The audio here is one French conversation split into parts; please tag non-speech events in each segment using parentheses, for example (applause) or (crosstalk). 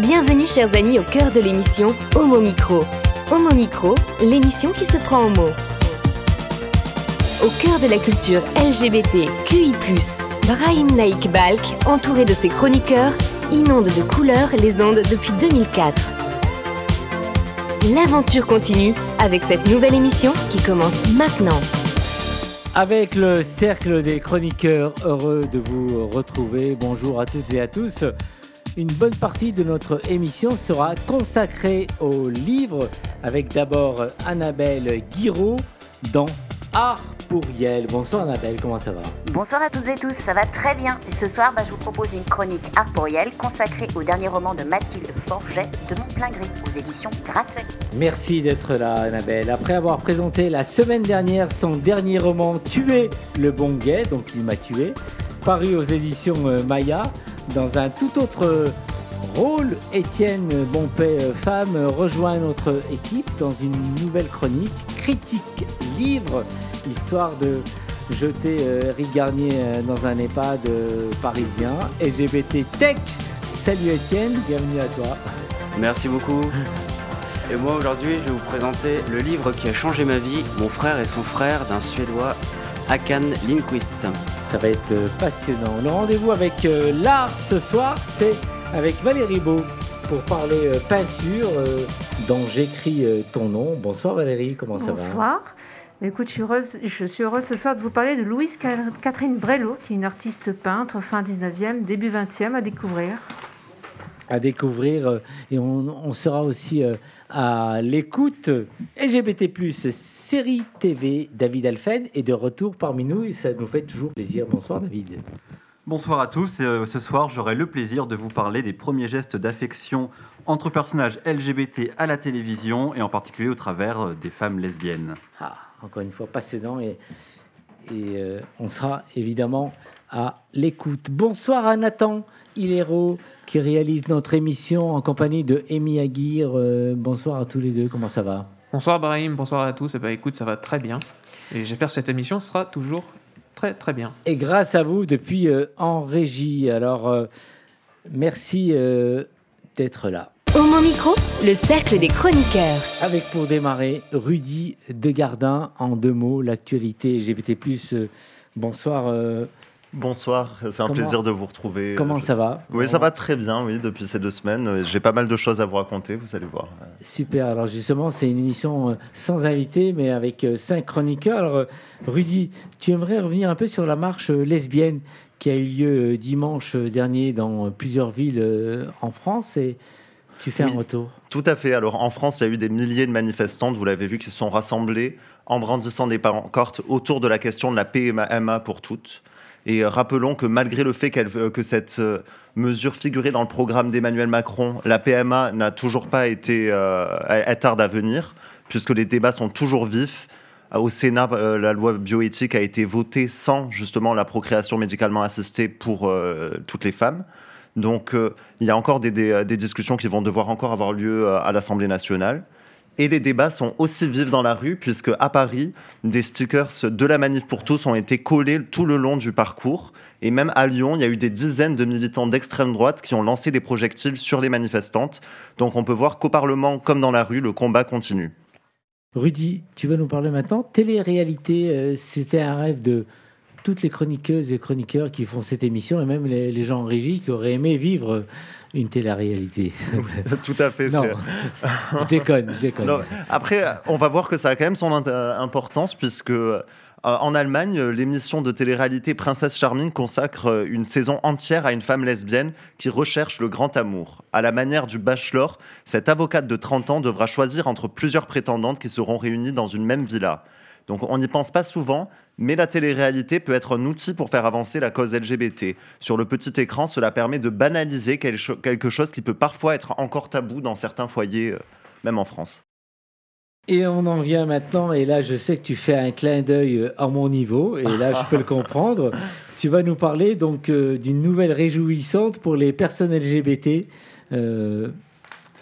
Bienvenue chers amis au cœur de l'émission Homo Micro. Homo Micro, l'émission qui se prend en mots. Au cœur de la culture LGBT, QI+, Brahim Naik Balk, entouré de ses chroniqueurs, inonde de couleurs les ondes depuis 2004. L'aventure continue avec cette nouvelle émission qui commence maintenant. Avec le cercle des chroniqueurs, heureux de vous retrouver. Bonjour à toutes et à tous. Une bonne partie de notre émission sera consacrée au livre avec d'abord Annabelle Guiraud dans Art Bonsoir Annabelle, comment ça va? Bonsoir à toutes et tous, ça va très bien. Et ce soir, bah, je vous propose une chronique Art consacrée au dernier roman de Mathilde Forget de Mon plein gris aux éditions Grasset. Merci d'être là Annabelle. Après avoir présenté la semaine dernière son dernier roman Tuer le bon gay, donc il m'a tué, paru aux éditions euh, Maya, dans un tout autre rôle, Étienne Bonpet, femme, rejoint notre équipe dans une nouvelle chronique, critique livre, histoire de jeter euh, Eric Garnier euh, dans un EHPAD euh, parisien, LGBT Tech. Salut Étienne, bienvenue à toi. Merci beaucoup. (laughs) Et moi aujourd'hui, je vais vous présenter le livre qui a changé ma vie, Mon frère et son frère d'un Suédois, Hakan Lindqvist. Ça va être passionnant. Le rendez-vous avec euh, l'art ce soir, c'est avec Valérie Beau pour parler euh, peinture euh, dont j'écris euh, ton nom. Bonsoir Valérie, comment ça va? Bonsoir. Écoute, je suis, heureuse, je suis heureuse ce soir de vous parler de Louise Ca- Catherine Brello, qui est une artiste peintre fin 19e, début 20e à découvrir. à découvrir euh, et on, on sera aussi euh, à l'écoute LGBT+, série TV, David Alphen est de retour parmi nous et ça nous fait toujours plaisir. Bonsoir David. Bonsoir à tous. Euh, ce soir, j'aurai le plaisir de vous parler des premiers gestes d'affection entre personnages LGBT à la télévision et en particulier au travers des femmes lesbiennes. Ah, encore une fois passionnant et, et euh, on sera évidemment à l'écoute. Bonsoir à Nathan Hilero qui réalise notre émission en compagnie de Amy Aguirre. Euh, bonsoir à tous les deux, comment ça va? Bonsoir Brahim, bonsoir à tous. Eh ben, écoute, ça va très bien. Et j'espère que cette émission sera toujours très très bien. Et grâce à vous depuis euh, en régie. Alors, merci d'être là. Homo Micro, le cercle des chroniqueurs. Avec pour démarrer Rudy Degardin, en deux mots, l'actualité LGBT+. euh, bonsoir, euh, Bonsoir, c'est un Comment- plaisir de vous retrouver. comment Je- ça va? Oui, ça va très bien, oui, depuis ces deux semaines. Euh, J'ai pas mal de choses à vous raconter, vous allez voir. Super, alors justement, c'est une émission euh, sans invité, mais avec euh, cinq chroniqueurs. Alors, euh, Rudy, tu aimerais revenir un peu sur la marche euh, lesbienne qui a eu lieu euh, dimanche euh, dernier dans euh, plusieurs villes euh, en France et tu fais Oui. un retour. Tout à fait. Alors, en France, il y a eu des milliers de manifestantes, vous l'avez vu, qui se sont rassemblées en brandissant des pancartes autour de la question de la PMA pour toutes. Et euh, rappelons que malgré le fait euh, que cette euh, mesure figurait dans le programme d'Emmanuel Macron, la PMA n'a toujours pas été. euh, elle, tarde à venir, puisque les débats sont toujours vifs. Au Sénat, la loi bioéthique a été votée sans justement la procréation médicalement assistée pour euh, toutes les femmes. Donc, euh, il y a encore des, des- discussions qui vont devoir encore avoir lieu euh, à l'Assemblée nationale. Et les débats sont aussi vifs dans la rue, puisque à Paris, des stickers de la manif pour tous ont été collés tout le long du parcours. Et même à Lyon, il y a eu des dizaines de militants d'extrême droite qui ont lancé des projectiles sur les manifestantes. Donc on peut voir qu'au Parlement, comme dans la rue, le combat continue. Rudy, tu vas nous parler maintenant. Télé-réalité, euh, c'était un rêve de toutes les chroniqueuses et chroniqueurs qui font cette émission et même les, les gens en régie qui auraient aimé vivre une télé-réalité. (laughs) Tout à fait. non, je déconne, je déconne. Non, après, on va voir que ça a quand même son euh, importance puisque euh, en Allemagne, l'émission de télé-réalité Princesse Charming consacre euh, une saison entière à une femme lesbienne qui recherche le grand amour. À la manière du Bachelor, cette avocate de 30 ans devra choisir entre plusieurs prétendantes qui seront réunies dans une même villa. Donc on n'y pense pas souvent, mais la télé-réalité peut être un outil pour faire avancer la cause LGBT. Sur le petit écran, cela permet de banaliser quelque chose qui peut parfois être encore tabou dans certains foyers, euh, même en France. Et on en vient maintenant, et là je sais que tu fais un clin d'œil euh, à mon niveau, et là je peux le comprendre. Tu vas nous parler donc euh, d'une nouvelle réjouissante pour les personnes LGBT.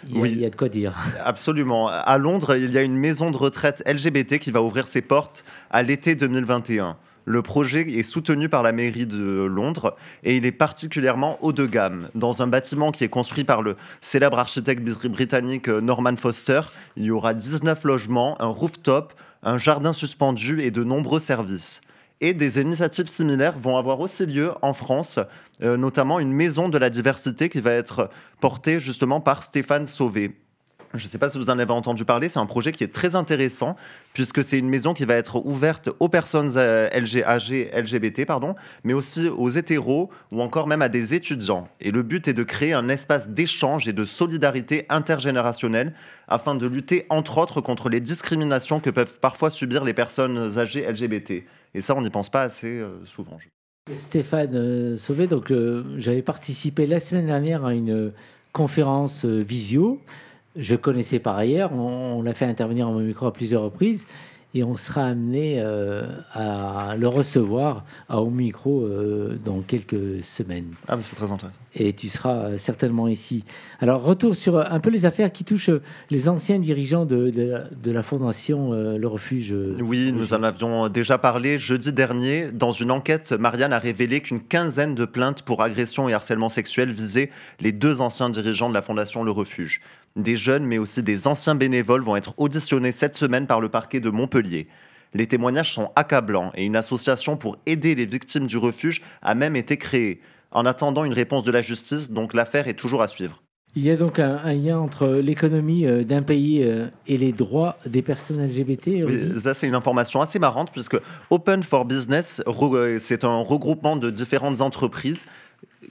Il y a- Oui. il y a de quoi dire. Absolument. À Londres, il y a une maison de retraite LGBT qui va ouvrir ses portes à l'été 2021. Le projet est soutenu par la mairie de Londres et il est particulièrement haut de gamme. Dans un bâtiment qui est construit par le célèbre architecte britannique euh, Norman Foster, il y aura 19 logements, un rooftop, un jardin suspendu et de nombreux services. Et des initiatives similaires vont avoir aussi lieu en France, euh, notamment une maison de la diversité qui va être portée justement par Stéphane Sauvé. Je ne sais pas si vous en avez entendu parler, c'est un projet qui est très intéressant puisque c'est une maison qui va être ouverte aux personnes euh, LGAG, LGBT, pardon, mais aussi aux hétéros ou encore même à des étudiants. Et le but est de créer un espace d'échange et de solidarité intergénérationnelle afin de lutter entre autres contre les discriminations que peuvent parfois subir les personnes âgées LGBT. Et ça, on n'y pense pas assez euh, souvent. Stéphane euh, Sauvé, donc j'avais participé la semaine dernière à une conférence visio je connaissais par ailleurs. On, l'a fait intervenir en micro à plusieurs reprises et on sera amené euh, à le recevoir à au micro euh, dans quelques semaines. Ah, mais c'est très intéressant. Et tu seras euh, certainement ici. Alors, retour sur un peu les affaires qui touchent les anciens dirigeants de, de, la fondation Le Refuge. Oui, nous en avions déjà parlé jeudi dernier. Dans une enquête, Marianne a révélé qu'une quinzaine de plaintes pour agression et harcèlement sexuel visaient les deux anciens dirigeants de la fondation Le Refuge. Des jeunes, mais aussi des anciens bénévoles vont être auditionnés cette semaine par le parquet de Montpellier. Les témoignages sont accablants et une association pour aider les victimes du refuge a même été créée. En attendant une réponse de la justice, donc l'affaire est toujours à suivre. Il y a donc un, lien entre l'économie euh, d'un pays euh, et les droits des personnes LGBT. ça, c'est une information assez marrante puisque Open for Business, euh, c'est un regroupement de différentes entreprises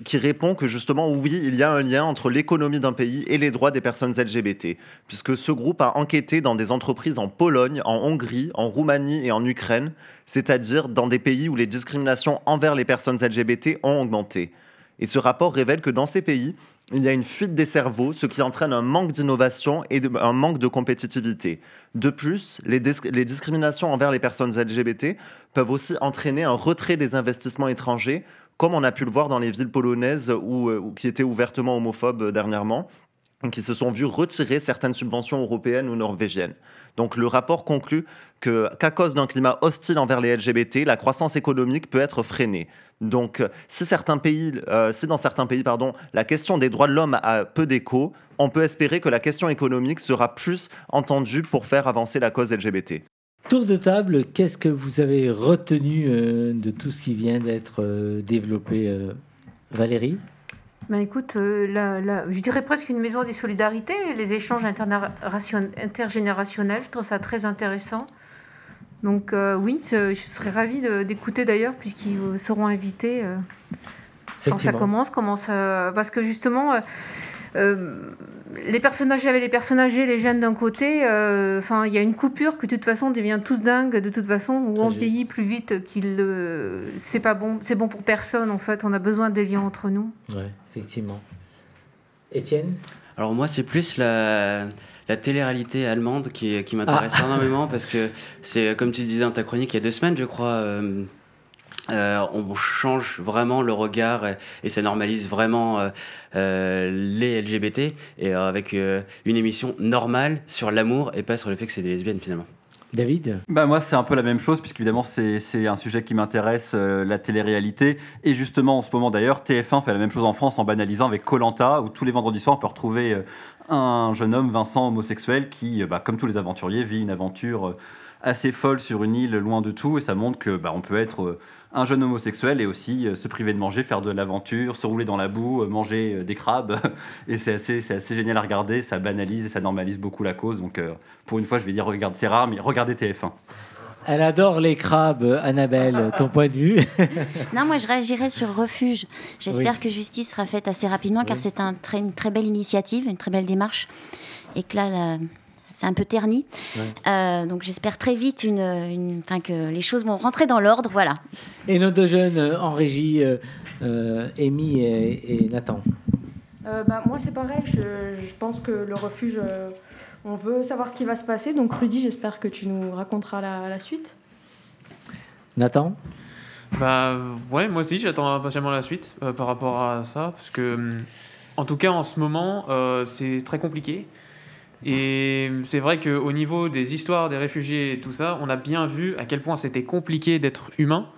qui répond que justement, oui, il y a un lien entre l'économie d'un pays et les droits des personnes LGBT, puisque ce groupe a enquêté dans des entreprises en Pologne, en Hongrie, en Roumanie et en Ukraine, c'est-à-dire dans des pays où les discriminations envers les personnes LGBT ont augmenté. Et ce rapport révèle que dans ces pays, il y a une fuite des cerveaux, ce qui entraîne un manque d'innovation et un manque de compétitivité. De plus, les, discriminations envers les personnes LGBT peuvent aussi entraîner un retrait des investissements étrangers comme on a pu le voir dans les villes polonaises ou euh, qui étaient ouvertement homophobes euh, dernièrement, qui se sont vus retirer certaines subventions européennes ou norvégiennes. Donc le rapport conclut qu'à cause d'un climat hostile envers les LGBT, la croissance économique peut être freinée. Donc si, certains pays, euh, dans certains pays pardon, la question des droits de l'homme a peu d'écho, on peut espérer que la question économique sera plus entendue pour faire avancer la cause LGBT. Tour de table, qu'est-ce que vous avez retenu euh, de tout ce qui vient d'être euh, développé, euh, Valérie? Ben écoute, je dirais presque une maison des solidarités, les échanges intergénérationnels, je trouve ça très intéressant. Donc oui, je serais ravie d'écouter d'ailleurs, puisqu'ils seront invités quand ça commence, comment ça... parce que justement euh, les personnages avec les personnages âgés, les jeunes d'un côté, euh, enfin, il y a une coupure que de toute façon devient tous dingues de toute façon, où on vieillit plus vite qu'il c'est pas bon, c'est bon pour personne en fait. On a besoin des liens entre nous. Ouais, effectivement. Étienne? Alors moi, c'est plus la, la télé-réalité allemande qui, qui m'intéresse ah. énormément parce que c'est comme tu disais dans ta chronique il y a deux semaines, je crois. Euh, euh, on change vraiment le regard et, ça normalise vraiment euh, euh, les LGBT et avec une émission normale sur l'amour et pas sur le fait que c'est des lesbiennes finalement. David? Bah Moi, c'est un peu la même chose, puisqu'évidemment, c'est un sujet qui m'intéresse, la télé-réalité. Et justement, en ce moment d'ailleurs, TF1 fait la même chose en France en banalisant avec Colanta, où tous les vendredis soirs, on peut retrouver un jeune homme, Vincent, homosexuel, qui, bah, comme tous les aventuriers, vit une aventure assez folle sur une île loin de tout. Et ça montre que bah, on peut être un jeune homosexuel et aussi euh, se priver de manger, faire de l'aventure, se rouler dans la boue, euh, manger euh, des crabes. (laughs) Et c'est assez, assez génial à regarder, ça banalise et ça normalise beaucoup la cause. Donc pour une fois, je vais dire, regarde, c'est rare, mais regardez TF1. Elle adore les crabes, Annabelle, (laughs) ton point de vue (laughs) Non, moi je réagirais sur Refuge. J'espère que justice sera faite assez rapidement car c'est un très, une très belle initiative, une très belle démarche. Et que là, c'est un peu terni. Euh, donc j'espère très vite une, une que les choses vont rentrer dans l'ordre. Voilà. Et nos deux jeunes euh, en régie, euh, Amy et, Nathan bah, Moi c'est pareil, je, je, pense que le refuge, on veut savoir ce qui va se passer. Donc Rudy, j'espère que tu nous raconteras la, la suite. Nathan? Bah ouais, moi aussi j'attends impatiemment la suite par rapport à ça, parce que en tout cas en ce moment c'est très compliqué. Et c'est vrai qu'au niveau des histoires des réfugiés et tout ça, on a bien vu à quel point c'était compliqué d'être humain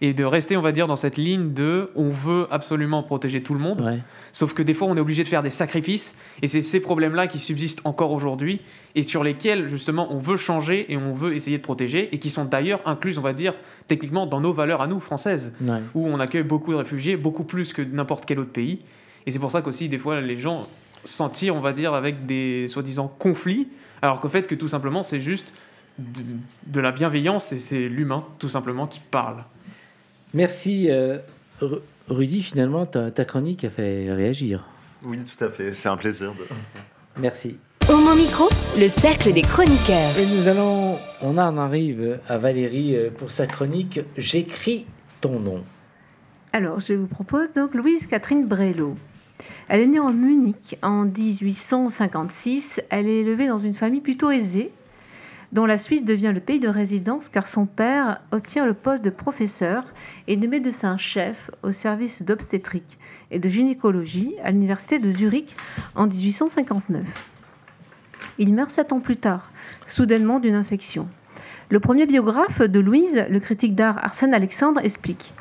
et de rester, on va dire, dans cette ligne de on veut absolument protéger tout le monde. Sauf que des fois, on est obligé de faire des sacrifices et c'est ces problèmes-là qui subsistent encore aujourd'hui et sur lesquels, justement, on veut changer et on veut essayer de protéger et qui sont d'ailleurs inclus, on va dire, techniquement dans nos valeurs à nous, françaises, où on accueille beaucoup de réfugiés, beaucoup plus que n'importe quel autre pays. Et c'est pour ça qu'aussi, des fois, les gens s'en tirent, on va dire, avec des soi-disant conflits, alors qu'au fait que tout simplement, c'est juste de, la bienveillance et c'est l'humain, tout simplement, qui parle. Merci. Euh, Rudy, finalement, ta, ta, chronique a fait réagir. Oui, tout à fait. C'est un plaisir. De... Merci. Au mon micro, le cercle des chroniqueurs. Et nous allons, on en arrive à Valérie euh, pour sa chronique J'écris ton nom. Alors, je vous propose donc Louise Catherine Brello. Elle est née en Munich en 1856. Elle est élevée dans une famille plutôt aisée, dont la Suisse devient le pays de résidence car son père obtient le poste de professeur et de médecin-chef au service d'obstétrique et de gynécologie à l'université de Zurich en 1859. Il meurt sept ans plus tard, soudainement d'une infection. Le premier biographe de Louise, le critique d'art Arsène Alexandre, explique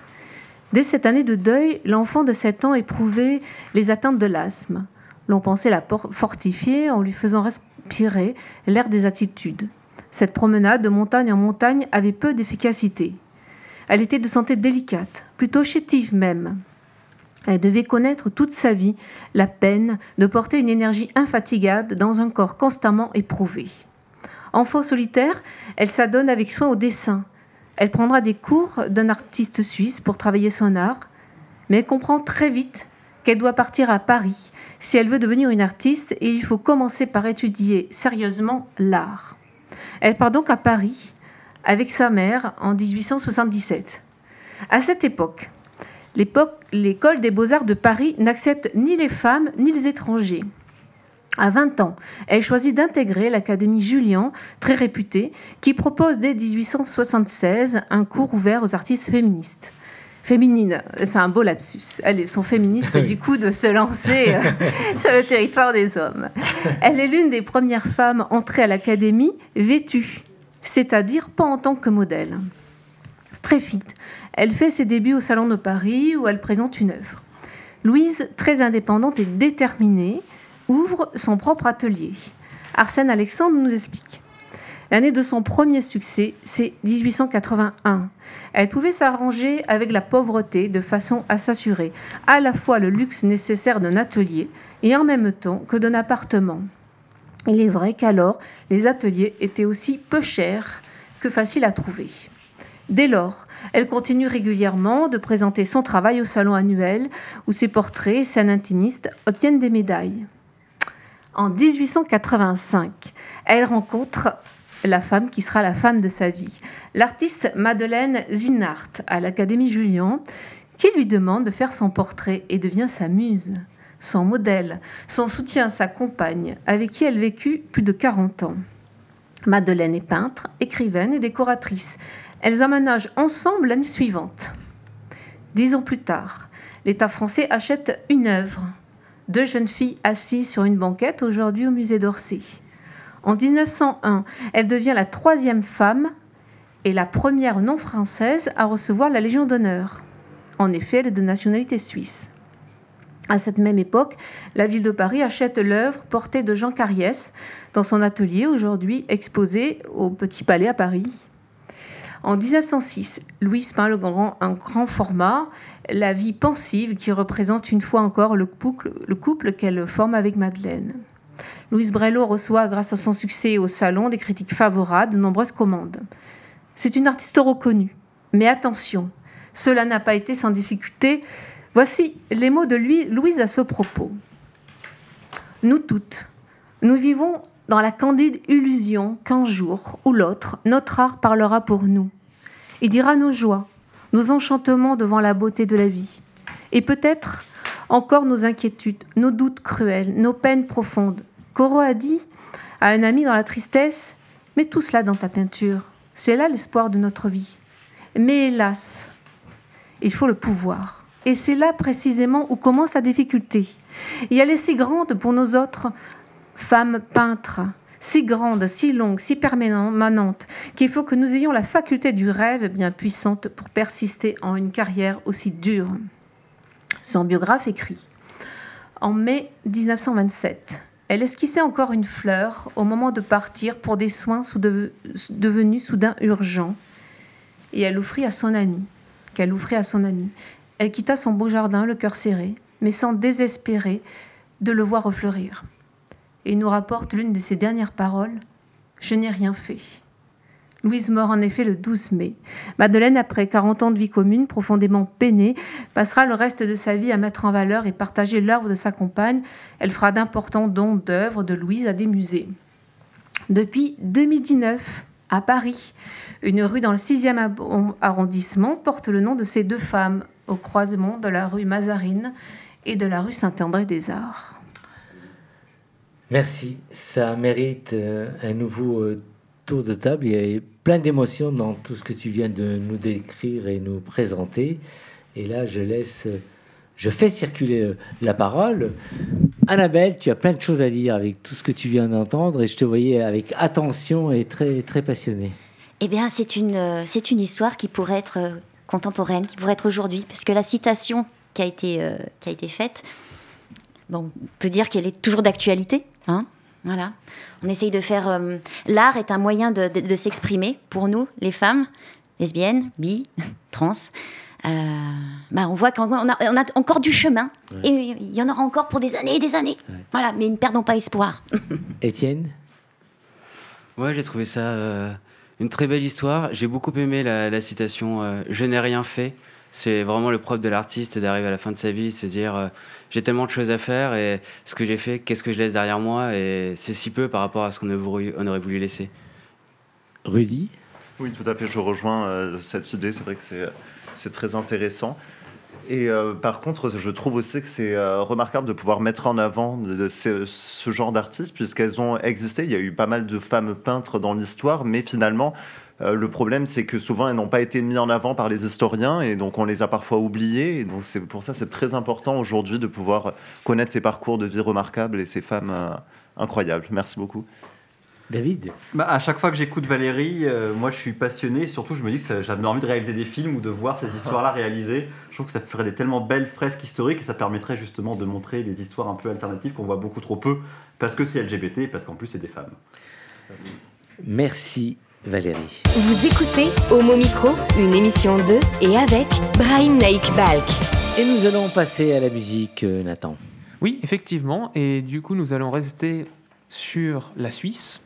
Dès cette année de deuil, l'enfant de 7 ans éprouvait les atteintes de l'asthme. L'on pensait la fortifier en lui faisant respirer l'air des attitudes. Cette promenade de montagne en montagne avait peu d'efficacité. Elle était de santé délicate, plutôt chétive même. Elle devait connaître toute sa vie la peine de porter une énergie infatigable dans un corps constamment éprouvé. Enfant solitaire, elle s'adonne avec soin au dessin. Elle prendra des cours d'un artiste suisse pour travailler son art, mais elle comprend très vite qu'elle doit partir à Paris si elle veut devenir une artiste et il faut commencer par étudier sérieusement l'art. Elle part donc à Paris avec sa mère en 1877. À cette époque, l'école des beaux-arts de Paris n'accepte ni les femmes ni les étrangers. À 20 ans, elle choisit d'intégrer l'Académie Julian, très réputée, qui propose dès 1876 un cours ouvert aux artistes féministes. Féminines, c'est un beau lapsus. Elles sont féministes (laughs) du coup de se lancer euh, (laughs) sur le territoire des hommes. Elle est l'une des premières femmes entrées à l'Académie vêtue, c'est-à-dire pas en tant que modèle. Très vite, elle fait ses débuts au Salon de Paris où elle présente une œuvre. Louise, très indépendante et déterminée, ouvre son propre atelier. Arsène Alexandre nous explique. L'année de son premier succès, c'est 1881. Elle pouvait s'arranger avec la pauvreté de façon à s'assurer à la fois le luxe nécessaire d'un atelier et en même temps que d'un appartement. Il est vrai qu'alors, les ateliers étaient aussi peu chers que faciles à trouver. Dès lors, elle continue régulièrement de présenter son travail au salon annuel où ses portraits et scènes intimistes obtiennent des médailles. En 1885, elle rencontre la femme qui sera la femme de sa vie, l'artiste Madeleine Zinart à l'Académie Julian, qui lui demande de faire son portrait et devient sa muse, son modèle, son soutien, sa compagne, avec qui elle vécut plus de 40 ans. Madeleine est peintre, écrivaine et décoratrice. Elles emménagent ensemble l'année suivante. Dix ans plus tard, l'État français achète une œuvre deux jeunes filles assises sur une banquette aujourd'hui au musée d'Orsay. En 1901, elle devient la troisième femme et la première non française à recevoir la Légion d'honneur. En effet, elle est de nationalité suisse. À cette même époque, la ville de Paris achète l'œuvre portée de Jean Cariès dans son atelier, aujourd'hui exposé au Petit Palais à Paris. En 1906, Louise peint le grand, un grand format, la vie pensive qui représente une fois encore le couple, le couple qu'elle forme avec Madeleine. Louise Brello reçoit, grâce à son succès au salon, des critiques favorables, de nombreuses commandes. C'est une artiste reconnue. Mais attention, cela n'a pas été sans difficulté. Voici les mots de Louise à ce propos. Nous toutes, nous vivons dans la candide illusion qu'un jour ou l'autre, notre art parlera pour nous. Il dira nos joies, nos enchantements devant la beauté de la vie. Et peut-être encore nos inquiétudes, nos doutes cruels, nos peines profondes. Corot a dit à un ami dans la tristesse Mets tout cela dans ta peinture. C'est là l'espoir de notre vie. Mais hélas, il faut le pouvoir. Et c'est là précisément où commence la difficulté. Et elle est si grande pour nos autres femmes peintres, si grande, si longue, si permanente, qu'il faut que nous ayons la faculté du rêve bien puissante pour persister en une carrière aussi dure. Son biographe écrit En mai 1927, elle esquissait encore une fleur au moment de partir pour des soins devenus soudain urgents, et elle offrit à son ami, qu'elle offrit à son ami. Elle quitta son beau jardin, le cœur serré, mais sans désespérer de le voir refleurir. Et nous rapporte l'une de ses dernières paroles Je n'ai rien fait. Louise meurt en effet le 12 mai. Madeleine, après 40 ans de vie commune, profondément peinée, passera le reste de sa vie à mettre en valeur et partager l'œuvre de sa compagne. Elle fera d'importants dons d'œuvres de Louise à des musées. Depuis 2019, à Paris, une rue dans le 6e arrondissement porte le nom de ces deux femmes, au croisement de la rue Mazarine et de la rue Saint-André des Arts. Merci, ça mérite euh, un nouveau euh, tour de table. Il y a plein d'émotions dans tout ce que tu viens de nous décrire et nous présenter. Et là, je laisse, je fais circuler euh, la parole. Annabelle, tu as plein de choses à dire avec tout ce que tu viens d'entendre et je te voyais avec attention et très, très passionnée. Eh bien, c'est une, c'est une histoire qui pourrait être contemporaine, qui pourrait être aujourd'hui, parce que la citation qui a été, qui a été faite, bon, on peut dire qu'elle est toujours d'actualité, Hein voilà. On essaye de faire. Euh, l'art est un moyen de, s'exprimer pour nous, les femmes, lesbiennes, bi, (laughs) trans. Euh, bah on voit qu'on a, on a, encore du chemin et il y en aura encore pour des années et des années. Voilà, mais ne perdons pas espoir. (laughs) Étienne? Ouais, j'ai trouvé ça euh, une très belle histoire. J'ai beaucoup aimé la, citation Je n'ai rien fait. C'est vraiment le propre de l'artiste d'arriver à la fin de sa vie, se dire j'ai tellement de choses à faire et ce que j'ai fait, qu'est-ce que je laisse derrière moi et c'est si peu par rapport à ce qu'on aurait voulu laisser. Rudy? Oui, tout à fait, je rejoins euh, cette idée, c'est vrai que c'est très intéressant. Et euh, par contre, je trouve aussi que c'est euh, remarquable de pouvoir mettre en avant de, ce, ce, genre d'artistes, puisqu'elles ont existé. Il y a eu pas mal de femmes peintres dans l'histoire, mais finalement, euh, le problème, c'est que souvent, elles n'ont pas été mises en avant par les historiens et donc on les a parfois oubliées. Et donc c'est pour ça, c'est très important aujourd'hui de pouvoir connaître ces parcours de vie remarquables et ces femmes euh, incroyables. Merci beaucoup. David? Bah, À chaque fois que j'écoute Valérie, euh, moi je suis passionné. Surtout, je me dis que j'avais envie de réaliser des films ou de voir ces histoires-là (laughs) réalisées. Je trouve que ça ferait des tellement belles fresques historiques et ça permettrait justement de montrer des histoires un peu alternatives qu'on voit beaucoup trop peu parce que c'est LGBT parce qu'en plus c'est des femmes. Merci Valérie. Vous écoutez Homo Micro, une émission de et avec Brian Naik Balk. Et nous allons passer à la musique, euh, Nathan. Oui, effectivement. Et du coup, nous allons rester sur la Suisse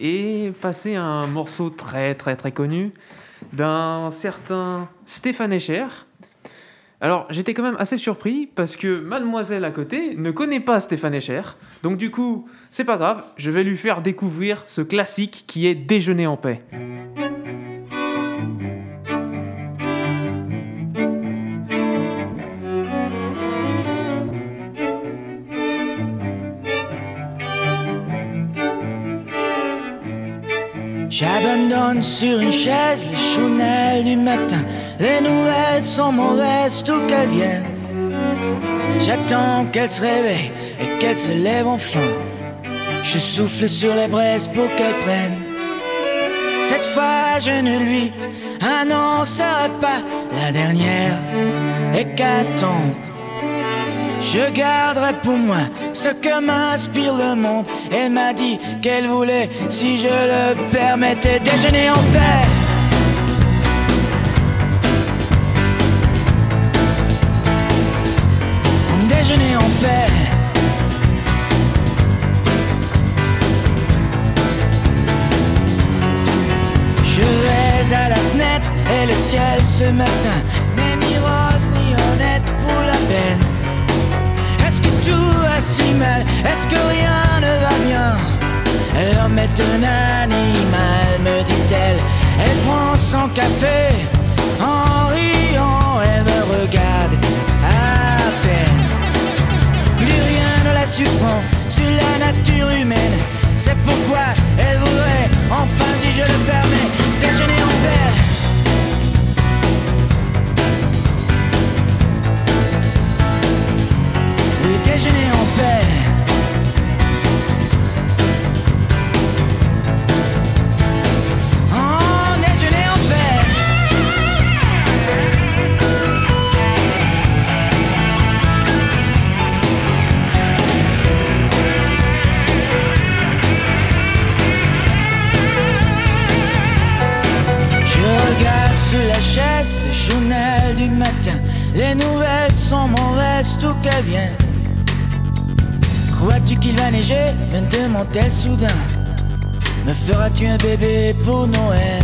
et passer à un morceau très très très connu d'un certain Stéphane Escher alors j'étais quand même assez surpris parce que mademoiselle à côté ne connaît pas Stéphane Escher. Donc du coup, c'est pas grave, je vais lui faire découvrir ce classique qui est Déjeuner en paix. Sur une chaise les chounelles du matin les nouvelles sont mauvaises, tout qu'elles viennent. J'attends qu'elle se réveille et qu'elle se lève enfin. Je souffle sur les braises pour qu'elle prenne. Cette fois, je ne lui annoncerai pas la dernière hécatombe. Je garderai pour moi ce que m'inspire le monde. Elle m'a dit qu'elle voulait, si je le permettais, déjeuner en paix. Nature humaine. C'est pourquoi elle voudrait, enfin si je le permets, Demande-t-elle soudain. Me feras-tu un bébé pour Noël?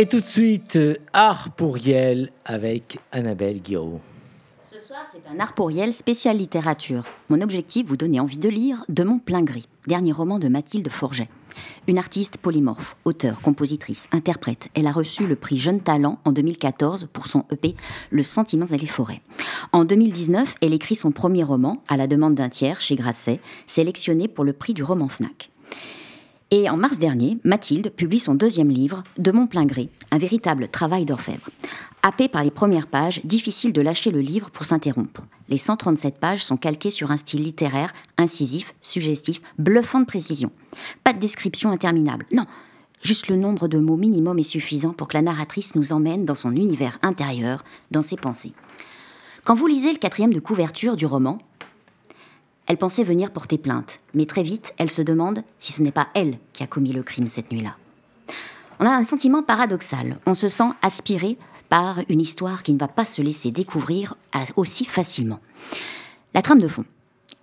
Et tout de suite, euh, Art pour Yel avec Annabelle Guiraud. Ce soir, c'est un art pour spécial littérature. Mon objectif, vous donner envie de lire De mon plein gré, dernier roman de Mathilde Forget. Une artiste polymorphe, auteure, compositrice, interprète. Elle a reçu le prix Jeune Talent en 2014 pour son EP Le Sentiment et les forêts. En 2019, elle écrit son premier roman, À la demande d'un tiers, chez Grasset, sélectionné pour le prix du roman FNAC. Et en mars dernier, Mathilde publie son deuxième livre, De mon plein gré, un véritable travail d'orfèvre. Happé par les premières pages, difficile de lâcher le livre pour s'interrompre. Les 137 pages sont calquées sur un style littéraire, incisif, suggestif, bluffant de précision. Pas de description interminable, non. Juste le nombre de mots minimum est suffisant pour que la narratrice nous emmène dans son univers intérieur, dans ses pensées. Quand vous lisez le quatrième de couverture du roman, elle pensait venir porter plainte, mais très vite, elle se demande si ce n'est pas elle qui a commis le crime cette nuit-là. On a un sentiment paradoxal. On se sent aspiré par une histoire qui ne va pas se laisser découvrir à- aussi facilement. La trame de fond.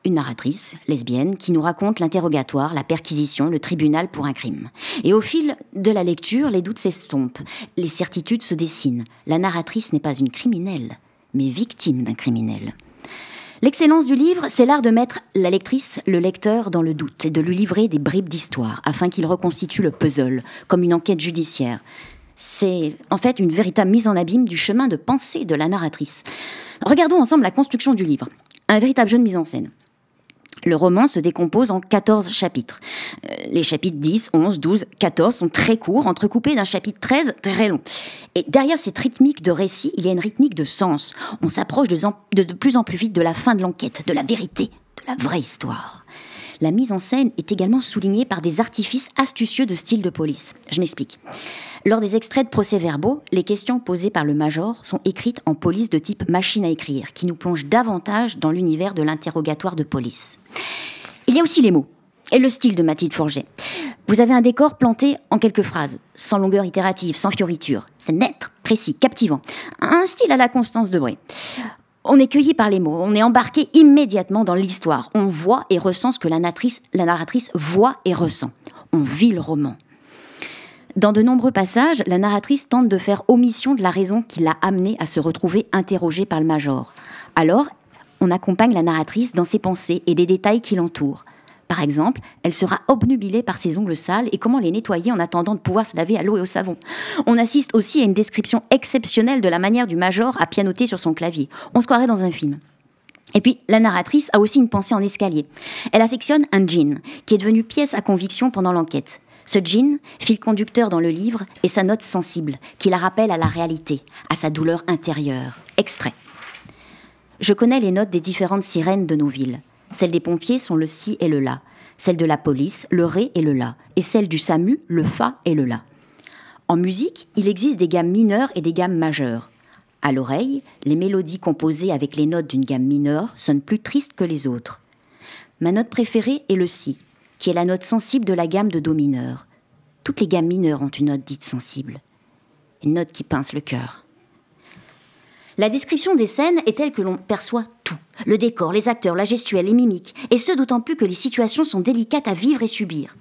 Une narratrice, lesbienne, qui nous raconte l'interrogatoire, la perquisition, le tribunal pour un crime. Et au fil de la lecture, les doutes s'estompent, les certitudes se dessinent. La narratrice n'est pas une criminelle, mais victime d'un criminel. L'excellence du livre, c'est l'art de mettre la lectrice, le lecteur, dans le doute et de lui livrer des bribes d'histoire afin qu'il reconstitue le puzzle, comme une enquête judiciaire. C'est en fait une véritable mise en abîme du chemin de pensée de la narratrice. Regardons ensemble la construction du livre. Un véritable jeu de mise en scène. Le roman se décompose en 14 chapitres. Euh, Les chapitres 10, 11, 12, 14 sont très courts, entrecoupés d'un chapitre 13 très long. Et derrière cette rythmique de récit, il y a une rythmique de sens. On s'approche de, plus en plus vite de la fin de l'enquête, de la vérité, de la vraie histoire. La mise en scène est également soulignée par des artifices astucieux de style de police. Je m'explique. Lors des extraits de procès-verbaux, les questions posées par le major sont écrites en police de type machine à écrire, qui nous plonge davantage dans l'univers de l'interrogatoire de police. Il y a aussi les mots et le style de Mathilde Forget. Vous avez un décor planté en quelques phrases, sans longueur itérative, sans fioriture. C'est net, précis, captivant. Un style à la Constance de Bray. On est cueilli par les mots, on est embarqué immédiatement dans l'histoire. On voit et ressent ce que la narratrice, voit et ressent. On vit le roman. Dans de nombreux passages, la narratrice tente de faire omission de la raison qui l'a amenée à se retrouver interrogée par le major. Alors, on accompagne la narratrice dans ses pensées et des détails qui l'entourent. Par exemple, elle sera obnubilée par ses ongles sales et comment les nettoyer en attendant de pouvoir se laver à l'eau et au savon. On assiste aussi à une description exceptionnelle de la manière du major à pianoter sur son clavier. On se croirait dans un film. Et puis, la narratrice a aussi une pensée en escalier. Elle affectionne un jean, qui est devenu pièce à conviction pendant l'enquête. Ce jean, fil conducteur dans le livre, est sa note sensible, qui la rappelle à la réalité, à sa douleur intérieure. Extrait. Je connais les notes des différentes sirènes de nos villes. Celles des pompiers sont le si et le la. Celles de la police, le ré et le la. Et celles du SAMU, le fa et le la. En musique, il existe des gammes mineures et des gammes majeures. À l'oreille, les mélodies composées avec les notes d'une gamme mineure sonnent plus tristes que les autres. Ma note préférée est le si, qui est la note sensible de la gamme de do mineur. Toutes les gammes mineures ont une note dite sensible. Une note qui pince le cœur. La description des scènes est telle que l'on perçoit tout. Le décor, les acteurs, la gestuelle, les mimiques. Et ce d'autant plus que les situations sont délicates à vivre et subir.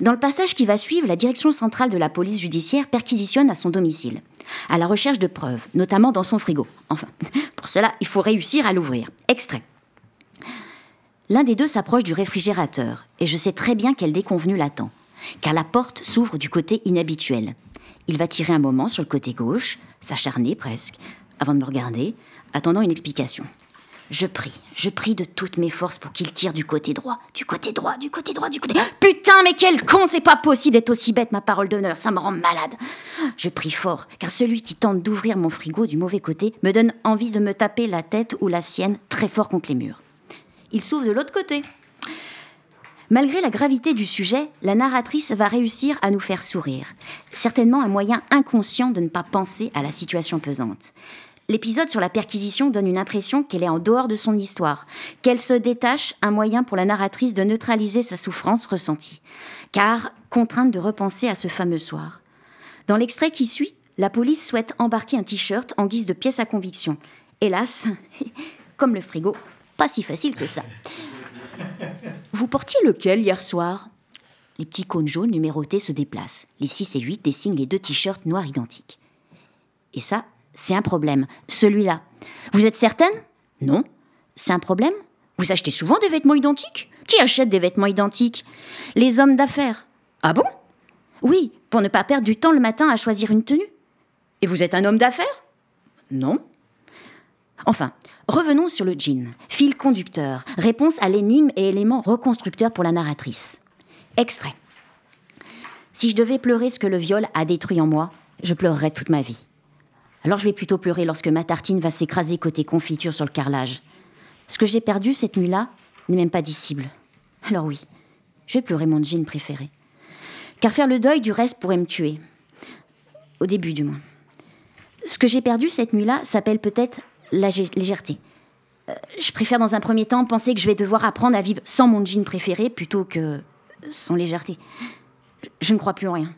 Dans le passage qui va suivre, la direction centrale de la police judiciaire perquisitionne à son domicile, à la recherche de preuves, notamment dans son frigo. Enfin, (laughs) pour cela, il faut réussir à l'ouvrir. Extrait. L'un des deux s'approche du réfrigérateur, et je sais très bien quel déconvenu l'attend, car la porte s'ouvre du côté inhabituel. Il va tirer un moment sur le côté gauche, s'acharner presque, avant de me regarder, attendant une explication. Je prie, je prie de toutes mes forces pour qu'il tire du côté droit, du côté droit, du côté droit, du côté. Putain, mais quel con, c'est pas possible d'être aussi bête, ma parole d'honneur, ça me rend malade. Je prie fort, car celui qui tente d'ouvrir mon frigo du mauvais côté me donne envie de me taper la tête ou la sienne très fort contre les murs. Il s'ouvre de l'autre côté. Malgré la gravité du sujet, la narratrice va réussir à nous faire sourire. Certainement un moyen inconscient de ne pas penser à la situation pesante. L'épisode sur la perquisition donne une impression qu'elle est en dehors de son histoire, qu'elle se détache, un moyen pour la narratrice de neutraliser sa souffrance ressentie, car contrainte de repenser à ce fameux soir. Dans l'extrait qui suit, la police souhaite embarquer un t-shirt en guise de pièce à conviction. Hélas, (laughs) comme le frigo, pas si facile que ça. Vous portiez lequel hier soir? Les petits cônes jaunes numérotés se déplacent. Les 6 et 8 dessinent les deux t-shirts noirs identiques. Et ça, c'est un problème. Celui-là. Vous êtes certaine? Non. C'est un problème? Vous achetez souvent des vêtements identiques? Qui achète des vêtements identiques? Les hommes d'affaires. Ah bon? Oui, pour ne pas perdre du temps le matin à choisir une tenue. Et vous êtes un homme d'affaires? Non. Enfin, revenons sur le jean. Fil conducteur, réponse à l'énigme et élément reconstructeur pour la narratrice. Extrait. Si je devais pleurer ce que le viol a détruit en moi, je pleurerais toute ma vie. Alors je vais plutôt pleurer lorsque ma tartine va s'écraser côté confiture sur le carrelage. Ce que j'ai perdu cette nuit-là n'est même pas dissible. Alors oui, je vais pleurer mon jean préféré. Car faire le deuil du reste pourrait me tuer. Au début du moins. Ce que j'ai perdu cette nuit-là s'appelle peut-être la légèreté. Euh, je préfère dans un premier temps penser que je vais devoir apprendre à vivre sans mon jean préféré plutôt que sans légèreté. Je ne crois plus en rien.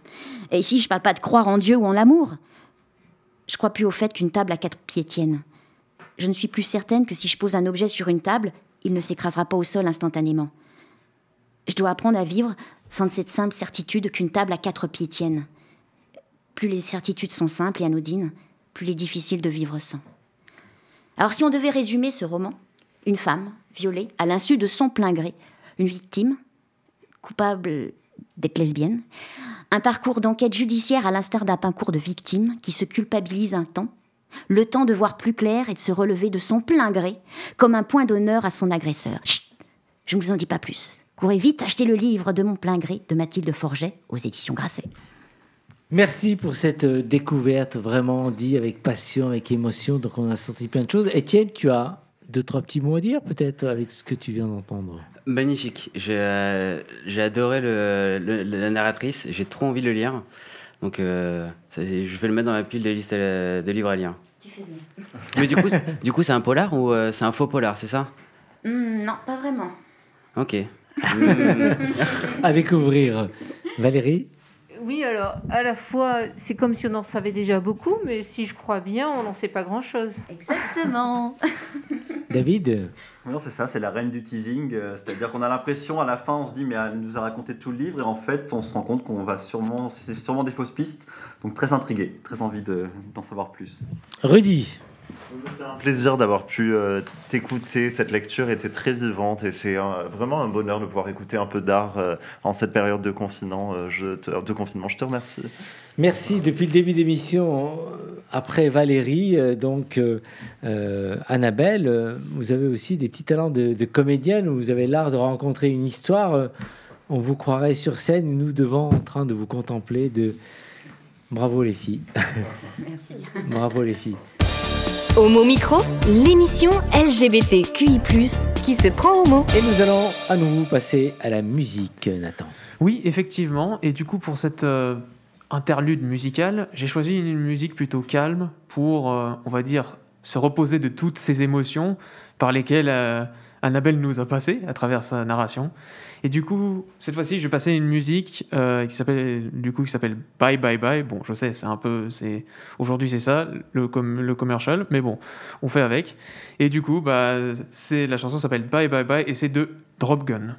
Et ici, je ne parle pas de croire en Dieu ou en l'amour. Je crois plus au fait qu'une table à quatre pieds tienne. Je ne suis plus certaine que si je pose un objet sur une table, il ne s'écrasera pas au sol instantanément. Je dois apprendre à vivre sans cette simple certitude qu'une table à quatre pieds tienne. Plus les certitudes sont simples et anodines, plus il est difficile de vivre sans. Alors si on devait résumer ce roman, une femme violée à l'insu de son plein gré, une victime coupable d'être lesbienne, un parcours d'enquête judiciaire à l'instar d'un parcours de victime qui se culpabilise un temps, le temps de voir plus clair et de se relever de son plein gré comme un point d'honneur à son agresseur. Chut Je ne vous en dis pas plus. Courez vite acheter le livre de mon plein gré de Mathilde Forget aux éditions Grasset. Merci pour cette euh, découverte, vraiment dit avec passion, avec émotion. Donc on a senti plein de choses. Étienne, tu as deux, trois petits mots à dire peut-être avec ce que tu viens d'entendre? Magnifique. J'ai euh, adoré le, la narratrice. J'ai trop envie de le lire. Donc euh, je vais le mettre dans la pile de liste de livres à lire. Tu fais bien. Mais du coup, du coup, c'est un polar ou euh, c'est un faux polar, c'est ça? Mmh, Non, pas vraiment. Ok. (laughs) à découvrir. Valérie? Oui, alors à la fois, c'est comme si on en savait déjà beaucoup, mais si je crois bien, on n'en sait pas grand-chose. Exactement. (laughs) David Non, c'est ça, c'est la reine du teasing. Euh, c'est-à-dire qu'on a l'impression, à la fin, on se dit, mais elle nous a raconté tout le livre, et en fait, on se rend compte qu'on va sûrement, c'est sûrement des fausses pistes. Donc très intrigué, très envie d'en savoir plus. Rudy c'est un plaisir d'avoir pu euh, t'écouter. Cette lecture était très vivante et c'est vraiment un bonheur de pouvoir écouter un peu d'art euh, en cette période de confinement. Euh, je te, de confinement. Je te remercie. Merci. Depuis le début d'émission, après Valérie, donc Annabelle, vous avez aussi des petits talents de, de comédienne où vous avez l'art de rencontrer une histoire. on vous croirait sur scène, nous devant en train de vous contempler. De... Bravo les filles. Merci. (laughs) Bravo les filles. Homo Micro, l'émission LGBTQI+, qui se prend au mot. Et nous allons à nouveau passer à la musique, Nathan. Oui, effectivement. Et du coup, pour cette euh, interlude musicale, j'ai choisi une musique plutôt calme pour, euh, on va dire, se reposer de toutes ces émotions par lesquelles euh, Annabelle nous a passé à travers sa narration. Et du coup, cette fois-ci, je vais passer une musique euh, qui s'appelle du coup qui s'appelle Bye Bye Bye. Bon, je sais, c'est un peu, c'est aujourd'hui c'est ça le le commercial, mais bon, on fait avec. Et du coup, bah, c'est la chanson s'appelle Bye Bye Bye et c'est de Drop Gun.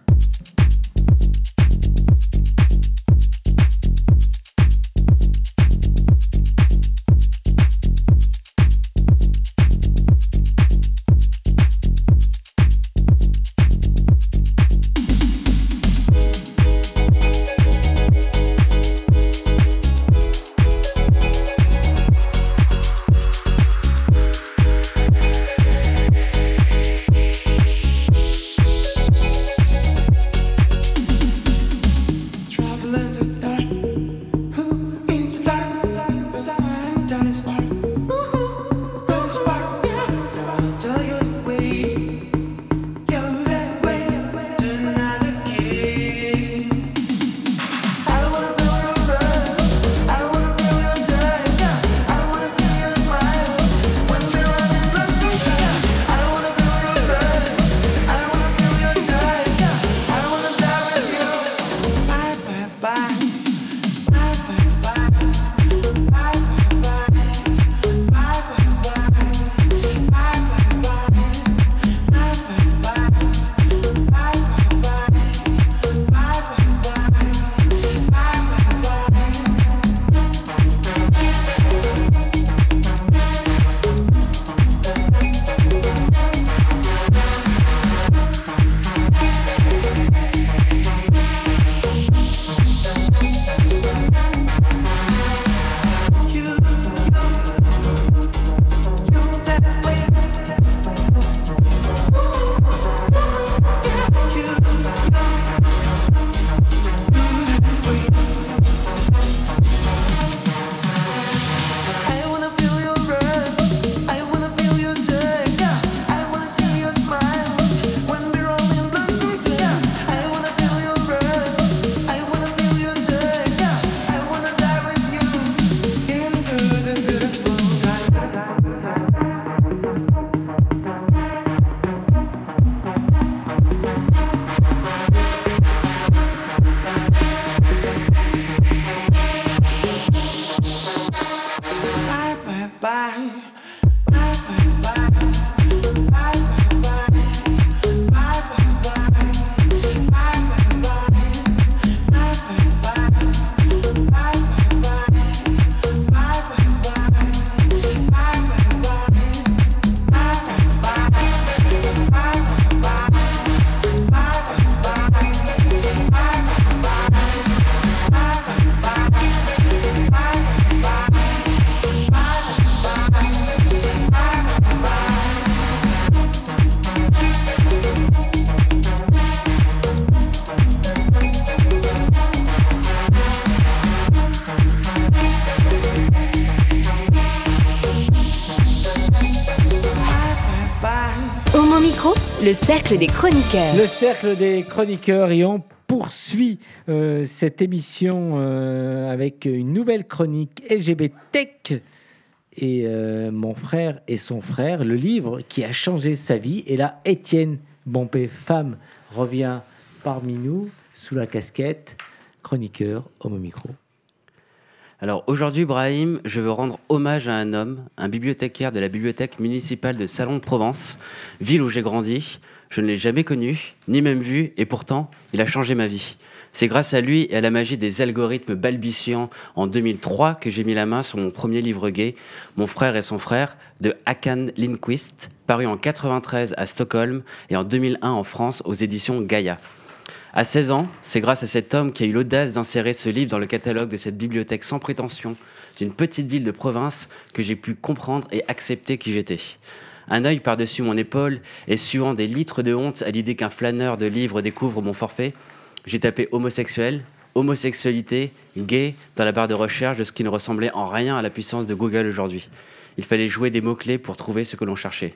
learned to I chroniqueurs. Le cercle des chroniqueurs et on poursuit euh, cette émission euh, avec une nouvelle chronique LGBT Tech et euh, mon frère et son frère, le livre qui a changé sa vie. Et là, Étienne Bompé, femme, revient parmi nous sous la casquette chroniqueur Homo Micro. Alors aujourd'hui, Brahim, je veux rendre hommage à un homme, un bibliothécaire de la bibliothèque municipale de Salon de Provence, ville où j'ai grandi. Je ne l'ai jamais connu, ni même vu, et pourtant, il a changé ma vie. C'est grâce à lui et à la magie des algorithmes balbutiants en 2003 que j'ai mis la main sur mon premier livre gay, Mon frère et son frère, de Hakan Lindquist, paru en 93 à Stockholm et en 2001 en France aux éditions Gaïa. À 16 ans, c'est grâce à cet homme qui a eu l'audace d'insérer ce livre dans le catalogue de cette bibliothèque sans prétention d'une petite ville de province que j'ai pu comprendre et accepter qui j'étais. Un œil par-dessus mon épaule et suant des litres de honte à l'idée qu'un flâneur de livres découvre mon forfait, j'ai tapé homosexuel, homosexualité, gay dans la barre de recherche de ce qui ne ressemblait en rien à la puissance de Google aujourd'hui. Il fallait jouer des mots-clés pour trouver ce que l'on cherchait.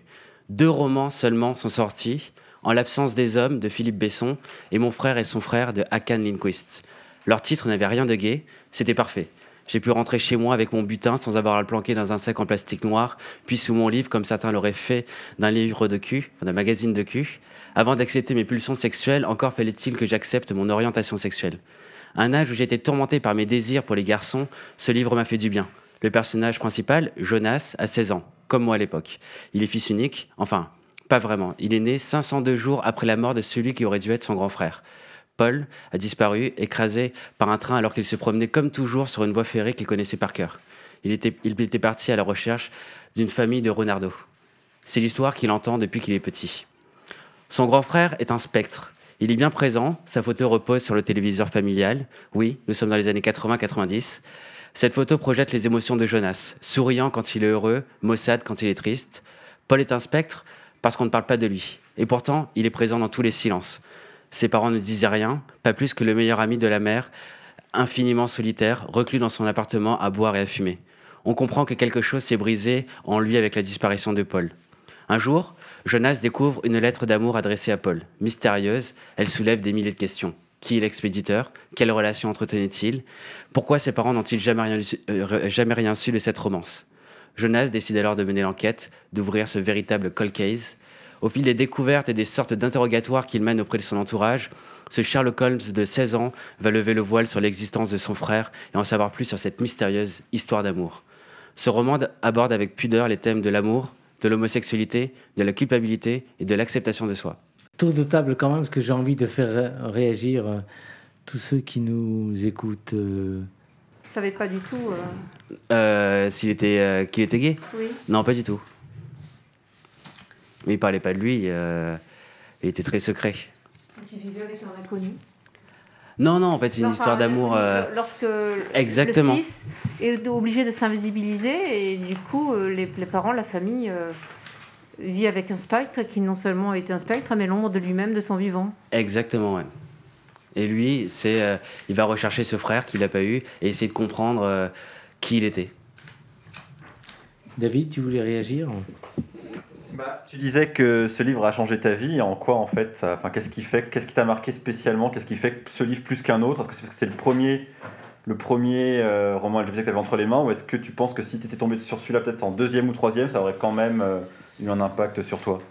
Deux romans seulement sont sortis, en l'absence des hommes de Philippe Besson et Mon frère et son frère de Hakan Lindquist. Leur titre n'avait rien de gay, c'était parfait. J'ai pu rentrer chez moi avec mon butin sans avoir à le planquer dans un sac en plastique noir, puis sous mon livre comme certains l'auraient fait d'un livre de cul, d'un magazine de cul. Avant d'accepter mes pulsions sexuelles, encore fallait-il que j'accepte mon orientation sexuelle. À un âge où j'étais tourmenté par mes désirs pour les garçons, ce livre m'a fait du bien. Le personnage principal, Jonas, a 16 ans, comme moi à l'époque. Il est fils unique, enfin, pas vraiment. Il est né 502 jours après la mort de celui qui aurait dû être son grand frère. Paul a disparu, écrasé par un train alors qu'il se promenait comme toujours sur une voie ferrée qu'il connaissait par cœur. Il était, parti à la recherche d'une famille de Renardo. C'est l'histoire qu'il entend depuis qu'il est petit. Son grand frère est un spectre. Il est bien présent, sa photo repose sur le téléviseur familial. Oui, nous sommes dans les années 80-90. Cette photo projette les émotions de Jonas, souriant quand il est heureux, maussade quand il est triste. Paul est un spectre, parce qu'on ne parle pas de lui. Et pourtant, il est présent dans tous les silences. Ses parents ne disaient rien, pas plus que le meilleur ami de la mère, infiniment solitaire, reclus dans son appartement à boire et à fumer. On comprend que quelque chose s'est brisé en lui avec la disparition de Paul. Un jour, Jonas découvre une lettre d'amour adressée à Paul. Mystérieuse, elle soulève des milliers de questions. Qui est l'expéditeur? Quelle relation entretenait-il? Pourquoi ses parents n'ont-ils jamais, rien, euh, jamais rien su de cette romance? Jonas décide alors de mener l'enquête, d'ouvrir ce véritable cold case. Au fil des découvertes et des sortes d'interrogatoires qu'il mène auprès de son entourage, ce Sherlock Holmes de 16 ans va lever le voile sur l'existence de son frère et en savoir plus sur cette mystérieuse histoire d'amour. Ce roman aborde avec pudeur les thèmes de l'amour, de l'homosexualité, de la culpabilité et de l'acceptation de soi. Tour de table quand même, parce que j'ai envie de faire réagir euh, tous ceux qui nous écoutent. Euh, savais pas du tout. Euh... Euh, s'il était, euh, qu'il était gay? Oui. Non, pas du tout. Mais il parlait pas de lui. Euh, il était très secret. Tu vivais avec un inconnu Non, non, en fait, c'est une histoire d'amour. Lorsque Exactement. le fils est obligé de s'invisibiliser et du coup, les, les, parents, la famille vit avec un spectre qui non seulement a été un spectre, mais l'ombre de lui-même, de son vivant. Exactement, ouais. Et lui, c'est, euh, il va rechercher ce frère qu'il n'a pas eu et essayer de comprendre euh, qui il était. David, tu voulais réagir? Bah, tu disais que ce livre a changé ta vie. En quoi, en fait, enfin, qu'est-ce qui fait, qu'est-ce qui t'a marqué spécialement Qu'est-ce qui fait ce livre plus qu'un autre? Est-ce que c'est parce que c'est le premier, le premier euh, roman LGBT que tu avais entre les mains, ou est-ce que tu penses que si tu étais tombé sur celui-là, peut-être en deuxième ou troisième, ça aurait quand même euh, eu un impact sur toi?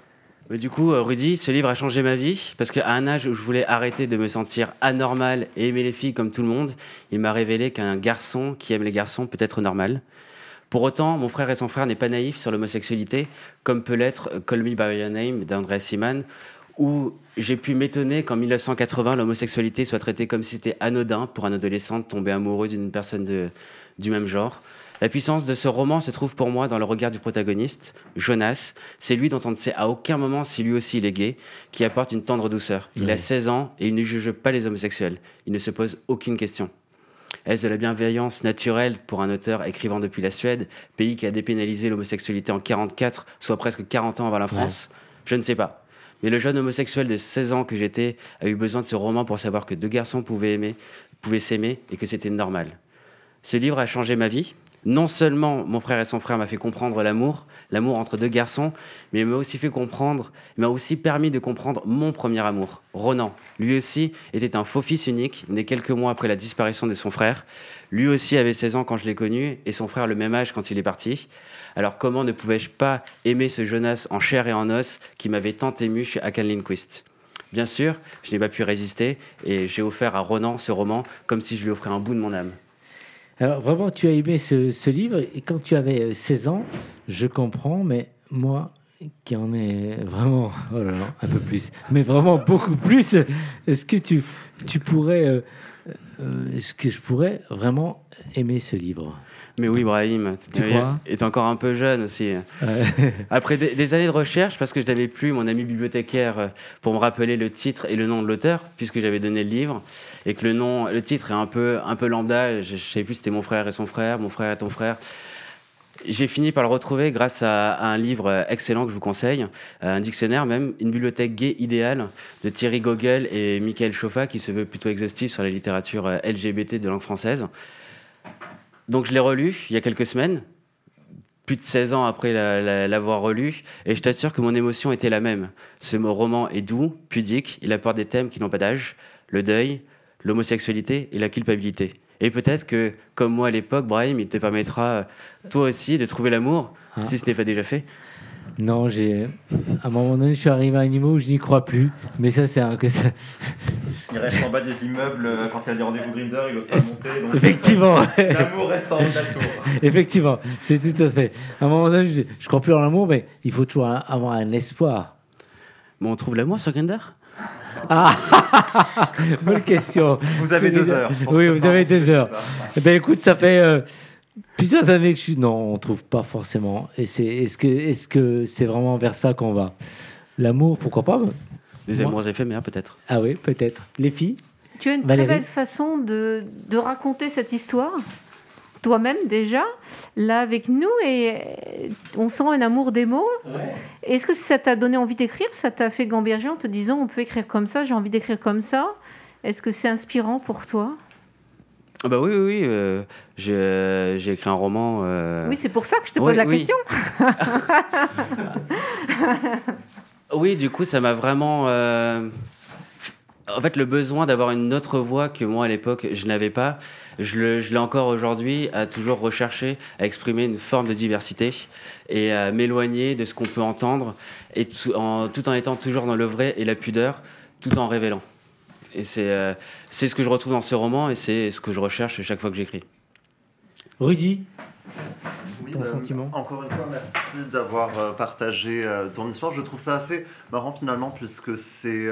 Mais du coup, euh, Rudy, ce livre a changé ma vie parce qu'à un âge où je voulais arrêter de me sentir anormal et aimer les filles comme tout le monde, il m'a révélé qu'un garçon qui aime les garçons peut être normal. Pour autant, mon frère et son frère n'est pas naïf sur l'homosexualité, comme peut l'être Call Me By Your Name d'André Siman, où j'ai pu m'étonner qu'en 1980, l'homosexualité soit traitée comme si c'était anodin pour un adolescent de tomber amoureux d'une personne de, du même genre. La puissance de ce roman se trouve pour moi dans le regard du protagoniste, Jonas. C'est lui dont on ne sait à aucun moment si lui aussi il est gay, qui apporte une tendre douceur. Il a 16 ans et il ne juge pas les homosexuels. Il ne se pose aucune question. Est-ce de la bienveillance naturelle pour un auteur écrivant depuis la Suède, pays qui a dépénalisé l'homosexualité en 44, soit presque 40 ans avant la France? Je ne sais pas. Mais le jeune homosexuel de 16 ans que j'étais a eu besoin de ce roman pour savoir que deux garçons pouvaient aimer, pouvaient s'aimer et que c'était normal. Ce livre a changé ma vie. Non seulement mon frère et son frère m'a fait comprendre l'amour, l'amour entre deux garçons, mais il m'a aussi fait comprendre, il m'a aussi permis de comprendre mon premier amour, Ronan. Lui aussi était un faux fils unique, né quelques mois après la disparition de son frère. Lui aussi avait 16 ans quand je l'ai connu, et son frère le même âge quand il est parti. Alors comment ne pouvais-je pas aimer ce Jonas en chair et en os qui m'avait tant ému chez Akan Lindquist? Bien sûr, je n'ai pas pu résister, et j'ai offert à Ronan ce roman comme si je lui offrais un bout de mon âme. Alors vraiment, tu as aimé ce, livre. Et quand tu avais 16 ans, je comprends, mais moi qui en ai vraiment, (laughs) oh un peu plus, mais vraiment beaucoup plus, est-ce que tu, tu euh, euh, est-ce que je pourrais vraiment aimer ce livre? Mais oui, Brahim, tu est encore un peu jeune aussi. Après des, années de recherche, parce que je n'avais plus mon ami bibliothécaire euh, pour me rappeler le titre et le nom de l'auteur, puisque j'avais donné le livre, et que le nom, le titre est un peu, un peu lambda. Je ne savais plus si c'était mon frère et son frère, mon frère et ton frère. J'ai fini par le retrouver grâce à, un livre excellent que je vous conseille, euh, un dictionnaire même, une bibliothèque gay idéale de Thierry Gogel et Michael Chauffat, qui se veut plutôt exhaustif sur la littérature euh, LGBT de langue française. Donc je l'ai relu il y a quelques semaines, plus de 16 ans après l'avoir relu, et je t'assure que mon émotion était la même. Ce roman est doux, pudique, il apporte des thèmes qui n'ont pas d'âge, le deuil, l'homosexualité et la culpabilité. Et peut-être que, comme moi à l'époque, Brahim, il te permettra, toi aussi, de trouver l'amour, ah. si ce n'est pas déjà fait. Non, j'ai. À un moment donné, je suis arrivé à un niveau où je n'y crois plus. Mais ça, c'est un. Que ça... Il reste en bas des immeubles euh, quand il y a des rendez-vous Grinder, il n'ose pas monter. Effectivement. l'amour reste en haut de la tour. (laughs) Effectivement, c'est tout à fait. À un moment donné, je, ne crois plus en l'amour, mais il faut toujours avoir un espoir. Bon, on trouve l'amour sur Grinder ah, (laughs) bonne question. Vous avez deux heures. Oui, vous avez deux heures. Eh ben, écoute, ça fait euh, plusieurs années que je suis. Non, on trouve pas forcément. Et c'est est-ce que est-ce que c'est vraiment vers ça qu'on va? L'amour, pourquoi pas? Les amours éphémères, peut-être. Ah oui, peut-être. Les filles? Tu as une très belle façon de, de raconter cette histoire toi-même déjà, là avec nous, et on sent un amour des mots. Est-ce que ça t'a donné envie d'écrire? Ça t'a fait gamberger en te disant on peut écrire comme ça, j'ai envie d'écrire comme ça Est-ce que c'est inspirant pour toi? Ah bah oui, oui, oui. Euh, j'ai écrit un roman. Euh, oui, c'est pour ça que je te pose la question. (laughs) oui, du coup, ça m'a vraiment. Euh, en fait, le besoin d'avoir une autre voix que moi à l'époque, je n'avais pas, je l'ai encore aujourd'hui à toujours rechercher, à exprimer une forme de diversité et à m'éloigner de ce qu'on peut entendre, et tout en, tout en étant toujours dans le vrai et la pudeur, tout en révélant. Et euh, c'est ce que je retrouve dans ce roman et c'est ce que je recherche chaque fois que j'écris. Rudy ton ben, sentiment Encore une fois, merci d'avoir euh, partagé euh, ton histoire. Je trouve ça assez marrant finalement, puisque c'est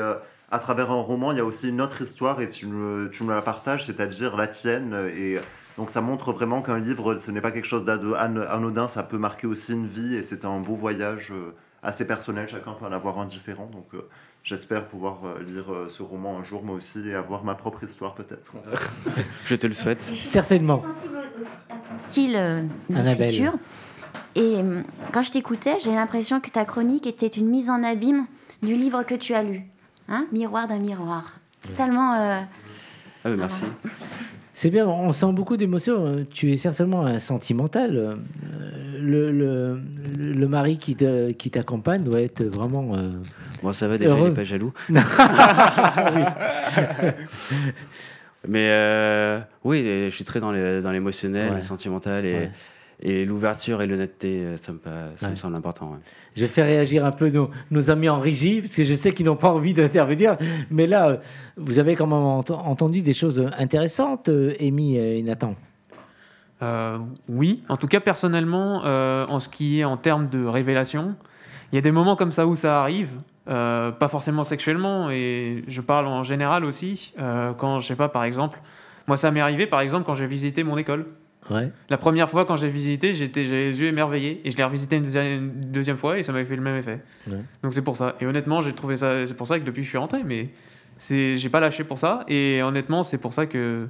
à travers un roman, il y a aussi une autre histoire et tu me, tu me la partages, c'est-à-dire la tienne. Et donc ça montre vraiment qu'un livre, ce n'est pas quelque chose d'anodin, ça peut marquer aussi une vie et c'est un beau voyage assez personnel. Chacun peut en avoir un différent. Donc J'espère pouvoir euh, lire euh, ce roman un jour, moi aussi, et avoir ma propre histoire, peut-être. (laughs) Je te le souhaite. (laughs) Certainement. sensible à ton style euh, d'écriture. Et quand je t'écoutais, j'ai l'impression que ta chronique était une mise en abîme du livre que tu as lu. Hein? Miroir d'un miroir. C'est tellement. ah, merci. C'est bien, on sent beaucoup d'émotions. Tu es certainement un sentimental. Le, le, le mari qui t'accompagne doit être vraiment. Moi, bon, ça va déjà, il n'est pas jaloux. (laughs) Mais euh, oui, je suis très dans l'émotionnel, le sentimental et, et l'ouverture et l'honnêteté, ça, me, ça me semble important. Je vais faire réagir un peu nos, nos, amis en régie, parce que je sais qu'ils n'ont pas envie d'intervenir. Mais là, vous avez quand même entendu des choses intéressantes, Amy et Nathan euh, Oui, en tout cas personnellement, euh, en ce qui est en termes de révélation, il y a des moments comme ça où ça arrive. Euh, pas forcément sexuellement, et je parle en général aussi. quand, je sais pas, par exemple, moi ça m'est arrivé, par exemple, quand j'ai visité mon école. La première fois, quand j'ai visité, j'étais, j'avais les yeux émerveillés. Et je l'ai revisité une, deuxième, fois et ça m'avait fait le même effet. Donc c'est pour ça. Et honnêtement, j'ai trouvé ça. C'est pour ça que depuis, je suis rentré. Mais c'est, j'ai pas lâché pour ça. Et honnêtement, c'est pour ça que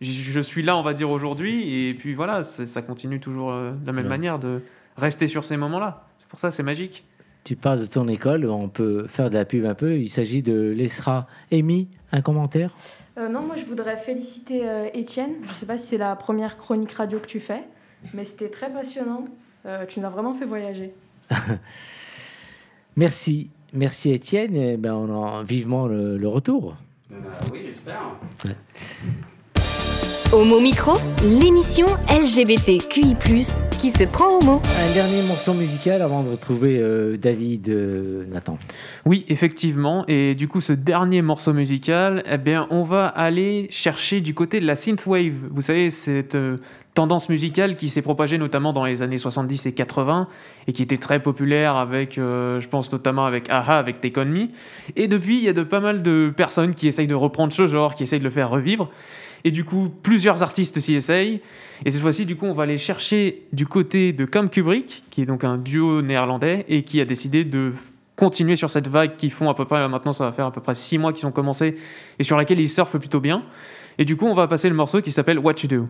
je suis là, on va dire, aujourd'hui. Et puis voilà, ça continue toujours euh, de la même manière de rester sur ces moments-là. C'est pour ça, c'est magique. Tu parles de ton école, on peut faire de la pub un peu. Il s'agit de l'ESRA. Amy, un commentaire? Euh, non, moi je voudrais féliciter euh, Étienne. Je ne sais pas si c'est la première chronique radio que tu fais, mais c'était très passionnant. tu nous as vraiment fait voyager. (laughs) merci, merci Étienne. Eh ben, on a vivement le, retour. Bah, oui, j'espère. Homo Micro, l'émission LGBTQI+, qui se prend au mot. Un dernier morceau musical avant de retrouver euh, David euh, Nathan. Oui, effectivement. Et du coup, ce dernier morceau musical, eh bien, on va aller chercher du côté de la synthwave. Vous savez, cette euh, tendance musicale qui s'est propagée notamment dans les années 70 et 80 et qui était très populaire avec, je pense notamment avec Aha, avec Take On Me. Et depuis, il y a de pas mal de personnes qui essayent de reprendre ce genre, qui essayent de le faire revivre. Et du coup, plusieurs artistes s'y essayent. Et cette fois-ci, du coup, on va aller chercher du côté de Cam Kubrick, qui est donc un duo néerlandais, et qui a décidé de continuer sur cette vague qui font à peu près, maintenant ça va faire à peu près six mois qu'ils ont commencé, et sur laquelle ils surfent plutôt bien. Et du coup, on va passer le morceau qui s'appelle What You Do.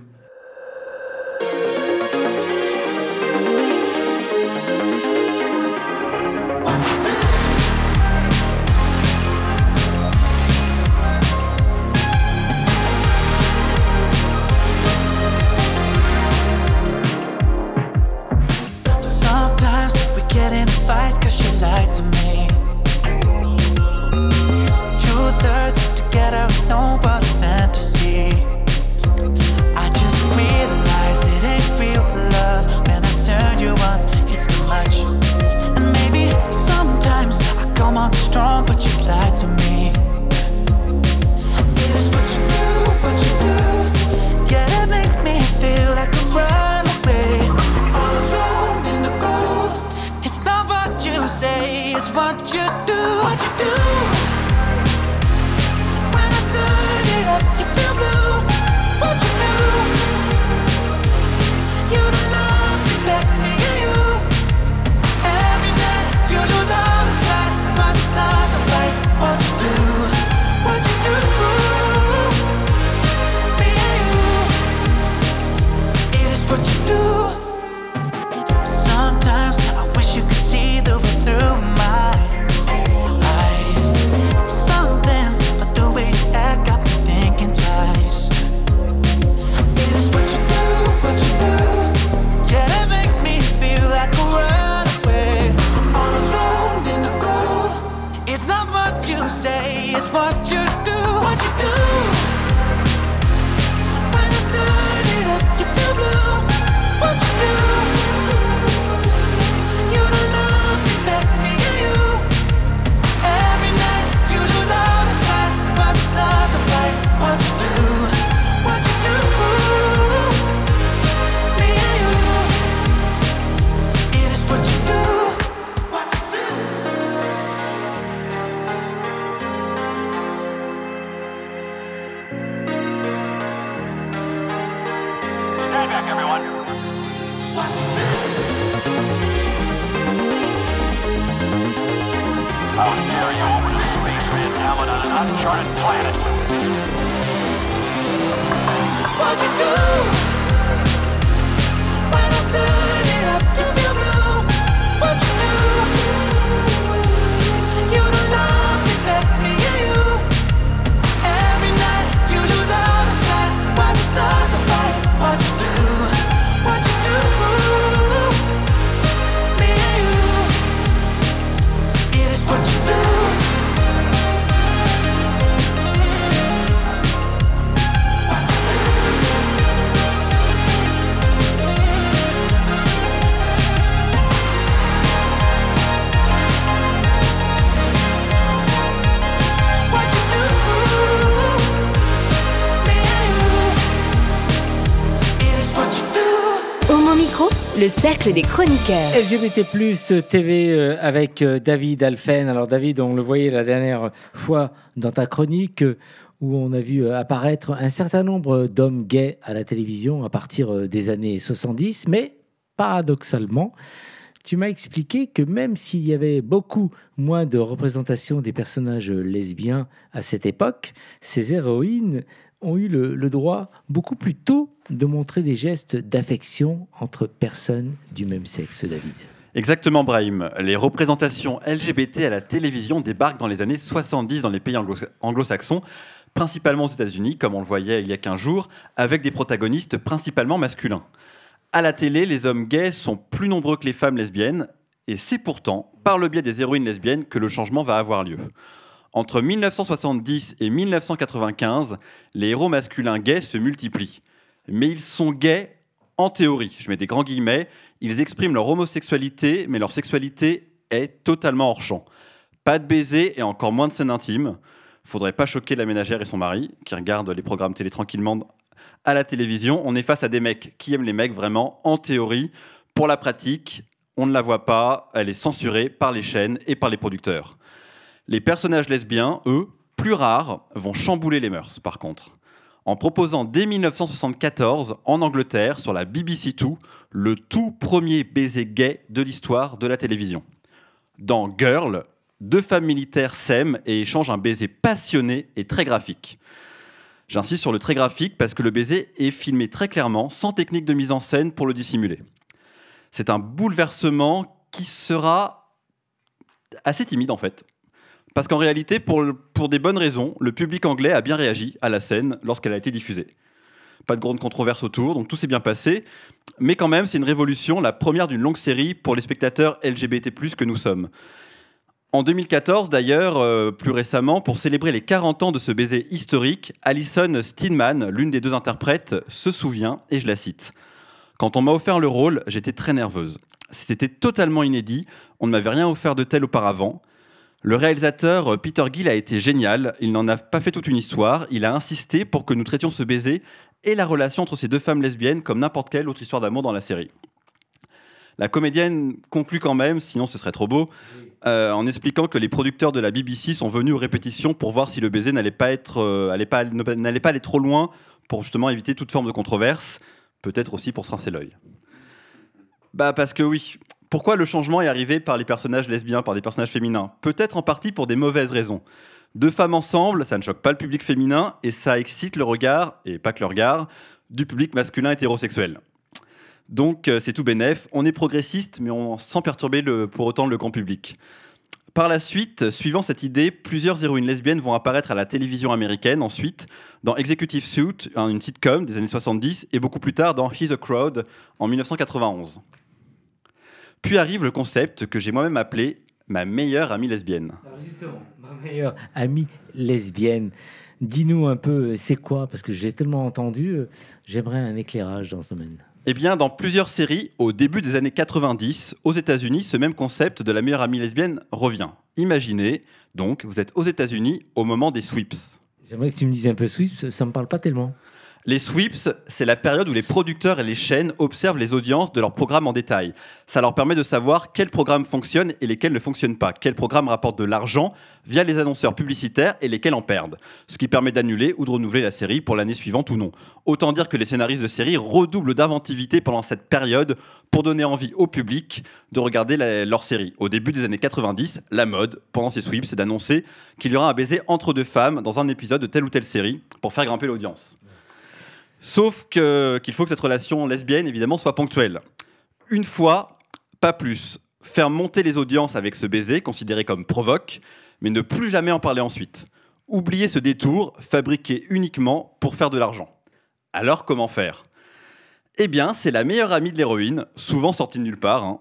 Cercle des chroniqueurs. LGBT TV euh, avec euh, David Alphen. Alors David, on le voyait la dernière fois dans ta chronique euh, où on a vu apparaître un certain nombre d'hommes gays à la télévision à partir des années 70, mais paradoxalement, tu m'as expliqué que même s'il y avait beaucoup moins de représentation des personnages lesbiens à cette époque, ces héroïnes ont eu le, droit beaucoup plus tôt de montrer des gestes d'affection entre personnes du même sexe, David. Exactement, Brahim. Les représentations LGBT à la télévision débarquent dans les années 70 dans les pays anglo-saxons, principalement aux États-Unis, comme on le voyait il y a 15 jours, avec des protagonistes principalement masculins. À la télé, les hommes gays sont plus nombreux que les femmes lesbiennes, et c'est pourtant par le biais des héroïnes lesbiennes que le changement va avoir lieu. Entre 1970 et 1995, les héros masculins gays se multiplient. Mais ils sont gays en théorie, je mets des grands guillemets, ils expriment leur homosexualité, mais leur sexualité est totalement hors champ. Pas de baiser et encore moins de scènes intimes. Faudrait pas choquer la ménagère et son mari, qui regardent les programmes télé tranquillement à la télévision. On est face à des mecs qui aiment les mecs vraiment, en théorie. Pour la pratique, on ne la voit pas, elle est censurée par les chaînes et par les producteurs. Les personnages lesbiens, eux, plus rares, vont chambouler les mœurs, par contre en proposant dès 1974 en Angleterre sur la BBC Two le tout premier baiser gay de l'histoire de la télévision. Dans Girl, deux femmes militaires s'aiment et échangent un baiser passionné et très graphique. J'insiste sur le très graphique parce que le baiser est filmé très clairement, sans technique de mise en scène pour le dissimuler. C'est un bouleversement qui sera assez timide en fait. Parce qu'en réalité, pour, des bonnes raisons, le public anglais a bien réagi à la scène lorsqu'elle a été diffusée. Pas de grande controverse autour, donc tout s'est bien passé. Mais quand même, c'est une révolution, la première d'une longue série pour les spectateurs LGBT+, que nous sommes. En 2014, d'ailleurs, euh, plus récemment, pour célébrer les 40 ans de ce baiser historique, Alison Steinman, l'une des deux interprètes, se souvient, et je la cite Quand on m'a offert le rôle, j'étais très nerveuse. C'était totalement inédit, on ne m'avait rien offert de tel auparavant. Le réalisateur euh, Peter Gill a été génial. Il n'en a pas fait toute une histoire. Il a insisté pour que nous traitions ce baiser et la relation entre ces deux femmes lesbiennes comme n'importe quelle autre histoire d'amour dans la série. La comédienne conclut quand même, sinon ce serait trop beau, euh, en expliquant que les producteurs de la BBC sont venus aux répétitions pour voir si le baiser n'allait pas, être, euh, pas, n'allait pas aller trop loin pour justement éviter toute forme de controverse, peut-être aussi pour se rincer l'œil. Bah parce que oui, pourquoi le changement est arrivé par les personnages lesbiens, par des personnages féminins? Peut-être en partie pour des mauvaises raisons. Deux femmes ensemble, ça ne choque pas le public féminin et ça excite le regard, et pas que le regard, du public masculin hétérosexuel. Donc euh, c'est tout bénef, on est progressiste mais on, sans perturber pour autant le grand public. Par la suite, suivant cette idée, plusieurs héroïnes lesbiennes vont apparaître à la télévision américaine ensuite, dans Executive Suit, une sitcom des années 70, et beaucoup plus tard dans He's a Crowd en 1991. Puis arrive le concept que j'ai moi-même appelé ma meilleure amie lesbienne. Alors justement, ma meilleure amie lesbienne. Dis-nous un peu, c'est quoi? Parce que j'ai tellement entendu, euh, j'aimerais un éclairage dans ce domaine. Eh bien, dans plusieurs séries, au début des années 90, aux États-Unis, ce même concept de la meilleure amie lesbienne revient. Imaginez, donc, vous êtes aux États-Unis au moment des sweeps. J'aimerais que tu me dises un peu sweeps, ça ne me parle pas tellement. Les sweeps, c'est la période où les producteurs et les chaînes observent les audiences de leurs programmes en détail. Ça leur permet de savoir quels programmes fonctionnent et lesquels ne fonctionnent pas, quels programmes rapportent de l'argent via les annonceurs publicitaires et lesquels en perdent, ce qui permet d'annuler ou de renouveler la série pour l'année suivante ou non. Autant dire que les scénaristes de série redoublent d'inventivité pendant cette période pour donner envie au public de regarder leur série. Au début des années 90, la mode, pendant ces sweeps, c'est d'annoncer qu'il y aura un baiser entre deux femmes dans un épisode de telle ou telle série pour faire grimper l'audience. Sauf qu'il faut que cette relation lesbienne, évidemment, soit ponctuelle. Une fois, pas plus. Faire monter les audiences avec ce baiser, considéré comme provoque, mais ne plus jamais en parler ensuite. Oublier ce détour, fabriqué uniquement pour faire de l'argent. Alors comment faire? Eh bien, c'est la meilleure amie de l'héroïne, souvent sortie de nulle part, hein.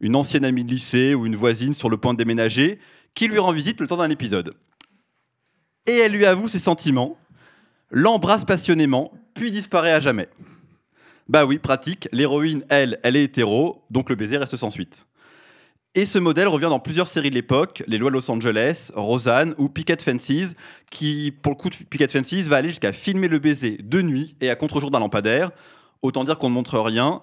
une ancienne amie de lycée ou une voisine sur le point de déménager, qui lui rend visite le temps d'un épisode. Et elle lui avoue ses sentiments, l'embrasse passionnément, puis disparaît à jamais. Bah oui, pratique, l'héroïne, elle, elle est hétéro, donc le baiser reste sans suite. Et ce modèle revient dans plusieurs séries de l'époque, Les Lois Los Angeles, Roseanne ou Picket Fences, qui, pour le coup, Picket Fences va aller jusqu'à filmer le baiser de nuit et à contre-jour d'un lampadaire. Autant dire qu'on ne montre rien.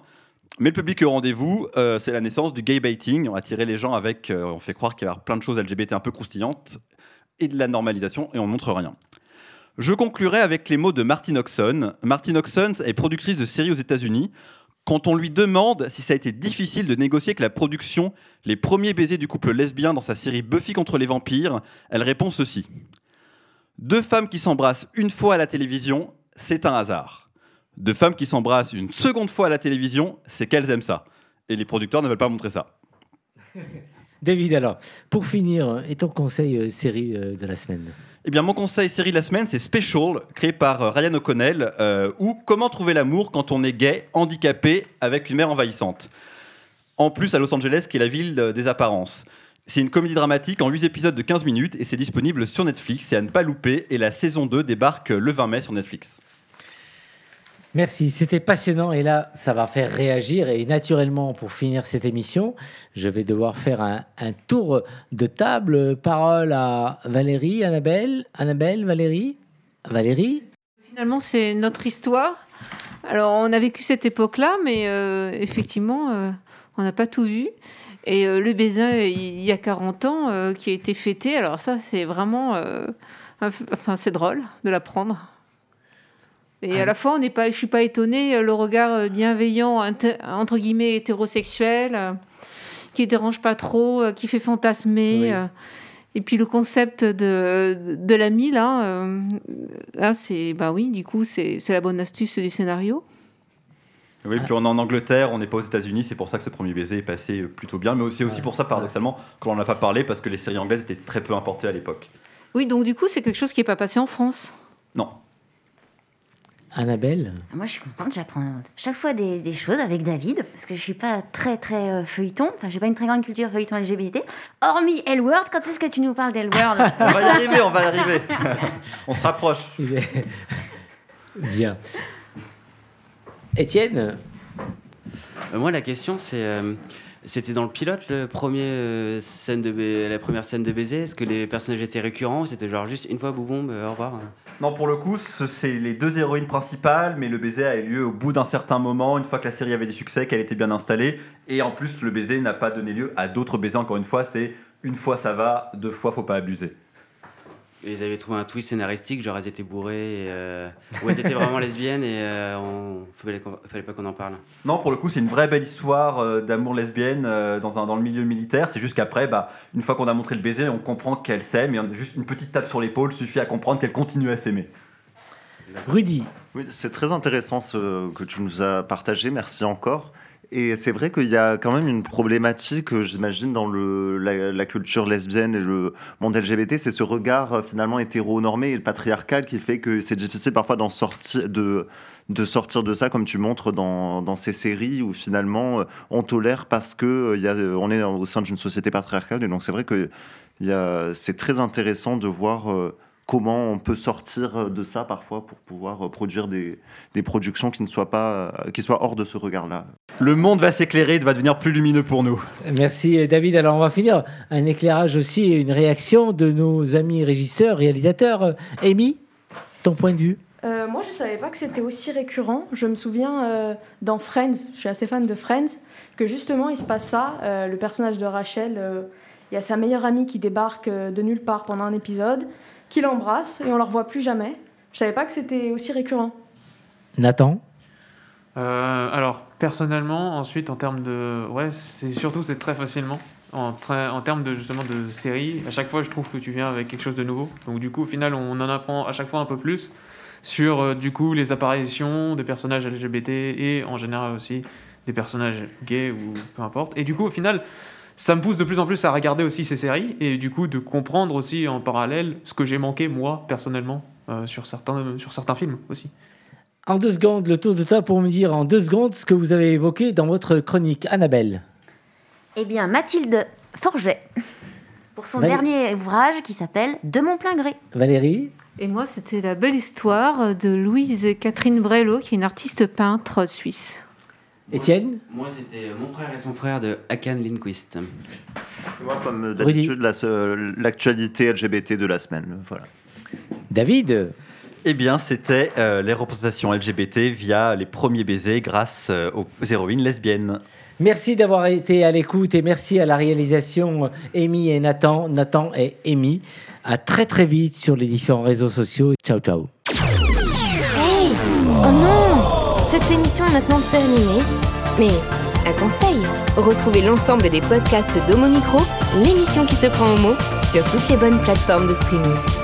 Mais le public au rendez-vous, euh, c'est la naissance du gay baiting. On va les gens avec, euh, on fait croire qu'il y a plein de choses LGBT un peu croustillantes et de la normalisation et on ne montre rien. Je conclurai avec les mots de Martin Oxon. Martin Oxon est productrice de séries aux États-Unis. Quand on lui demande si ça a été difficile de négocier avec la production les premiers baisers du couple lesbien dans sa série Buffy contre les vampires, elle répond ceci. Deux femmes qui s'embrassent une fois à la télévision, c'est un hasard. Deux femmes qui s'embrassent une seconde fois à la télévision, c'est qu'elles aiment ça. Et les producteurs ne veulent pas montrer ça. (laughs) David, alors, pour finir, et ton conseil euh, série euh, de la semaine? Eh bien, mon conseil série de la semaine, c'est Special, créé par euh, Ryan O'Connell, euh, ou Comment trouver l'amour quand on est gay, handicapé, avec une mère envahissante. En plus, à Los Angeles, qui est la ville des apparences. C'est une comédie dramatique en 8 épisodes de 15 minutes et c'est disponible sur Netflix. Et à ne pas louper, et la saison 2 débarque le 20 mai sur Netflix. Merci, c'était passionnant et là, ça va faire réagir et naturellement, pour finir cette émission, je vais devoir faire un, tour de table. Parole à Valérie, Annabelle, Annabelle, Valérie, Valérie. Finalement, c'est notre histoire. Alors, on a vécu cette époque-là, mais euh, effectivement, euh, on n'a pas tout vu. Et euh, le baiser, il y a 40 ans, qui a été fêté. Alors ça, c'est vraiment... enfin, c'est drôle de l'apprendre. Et à ah. la fois, on n'est pas, je suis pas étonnée, euh, le regard euh, bienveillant, entre guillemets, hétérosexuel, euh, qui dérange pas trop, qui fait fantasmer. Et puis le concept de, de l'ami, là, là c'est, bah oui, du coup, c'est la bonne astuce du scénario. Oui, puis on est en Angleterre, on n'est pas aux États-Unis, c'est pour ça que ce premier baiser est passé plutôt bien, mais c'est aussi pour ça, paradoxalement, qu'on n'en a pas parlé, parce que les séries anglaises étaient très peu importées à l'époque. Oui, donc du coup, c'est quelque chose qui n'est pas passé en France? Non. Annabelle ah, Moi, je suis contente. J'apprends chaque fois des, choses avec David, parce que je suis pas très, très euh, feuilleton. Enfin, j'ai pas une très grande culture feuilleton LGBT. Hormis L-Word, quand est-ce que tu nous parles d'L-Word (laughs) On va y arriver, on va y arriver. (laughs) on se rapproche. Bien. Étienne euh, Moi, la question, c'est... Euh, c'était dans le pilote, le premier, scène de la première scène de baiser? Est-ce que les personnages étaient récurrents C'était genre juste une fois, boum, au revoir non, pour le coup, c'est les deux héroïnes principales, mais le baiser a eu lieu au bout d'un certain moment, une fois que la série avait des succès, qu'elle était bien installée. Et en plus, le baiser n'a pas donné lieu à d'autres baisers, encore une fois. C'est une fois ça va, deux fois faut pas abuser. Et ils avaient trouvé un twist scénaristique, genre elles étaient bourrées, et, euh, ou elles étaient vraiment (laughs) lesbiennes et euh, on fallait, fallait pas qu'on en parle. Non, pour le coup, c'est une vraie belle histoire euh, d'amour lesbienne euh, dans, un, dans le milieu militaire. C'est juste qu'après, bah, une fois qu'on a montré le baiser, on comprend qu'elle s'aime, et juste une petite tape sur l'épaule suffit à comprendre qu'elle continue à s'aimer. Rudy. Oui, c'est très intéressant ce que tu nous as partagé, merci encore. Et c'est vrai qu'il y a quand même une problématique, euh, j'imagine, dans la, culture lesbienne et le monde LGBT, c'est ce regard euh, finalement hétéronormé et patriarcal qui fait que c'est difficile parfois de, sortir de ça, comme tu montres dans, ces séries où finalement euh, on tolère parce que on est au sein d'une société patriarcale. Et donc c'est vrai que c'est très intéressant de voir comment on peut sortir de ça parfois pour pouvoir produire des, des productions qui ne soient pas qui soient hors de ce regard-là. Le monde va s'éclairer, va devenir plus lumineux pour nous. Merci David. Alors on va finir un éclairage aussi et une réaction de nos amis régisseurs, réalisateurs. Amy, ton point de vue? Euh, moi, je ne savais pas que c'était aussi récurrent. Je me souviens euh, dans Friends, je suis assez fan de Friends, que justement, il se passe ça. Euh, le personnage de Rachel, il y a sa meilleure amie qui débarque de nulle part pendant un épisode qui l'embrasse et on ne la revoit plus jamais. Je savais pas que c'était aussi récurrent. Nathan? Euh, Alors, personnellement, ensuite, en termes de. Ouais, c'est surtout, c'est très facilement. En, en termes de, justement de série, à chaque fois, je trouve que tu viens avec quelque chose de nouveau. Donc, du coup, au final, on en apprend à chaque fois un peu plus sur, euh, du coup, les apparitions des personnages LGBT et en général aussi des personnages gays ou peu importe. Et du coup, au final, ça me pousse de plus en plus à regarder aussi ces séries et du coup de comprendre aussi en parallèle ce que j'ai manqué moi personnellement euh, sur, certains, sur certains films aussi. En deux secondes, le tour de table pour me dire en deux secondes ce que vous avez évoqué dans votre chronique. Annabelle. Eh bien, Mathilde Forget, pour son dernier ouvrage qui s'appelle De mon plein gré. Valérie. Et moi, c'était la belle histoire de Louise Catherine Brello, qui est une artiste peintre suisse. Étienne Moi, c'était mon frère et son frère de Hakan Lindquist. Moi, comme d'habitude, l'actualité LGBT de la semaine. Voilà. David eh bien, c'était euh, les représentations LGBT via les premiers baisers grâce euh, aux héroïnes lesbiennes. Merci d'avoir été à l'écoute et merci à la réalisation Amy et Nathan, Nathan et Amy. À très très vite sur les différents réseaux sociaux. Ciao ciao. Hey Oh non cette émission est maintenant terminée, mais un conseil, retrouvez l'ensemble des podcasts d'Homo Micro, l'émission qui se prend au mot, sur toutes les bonnes plateformes de streaming.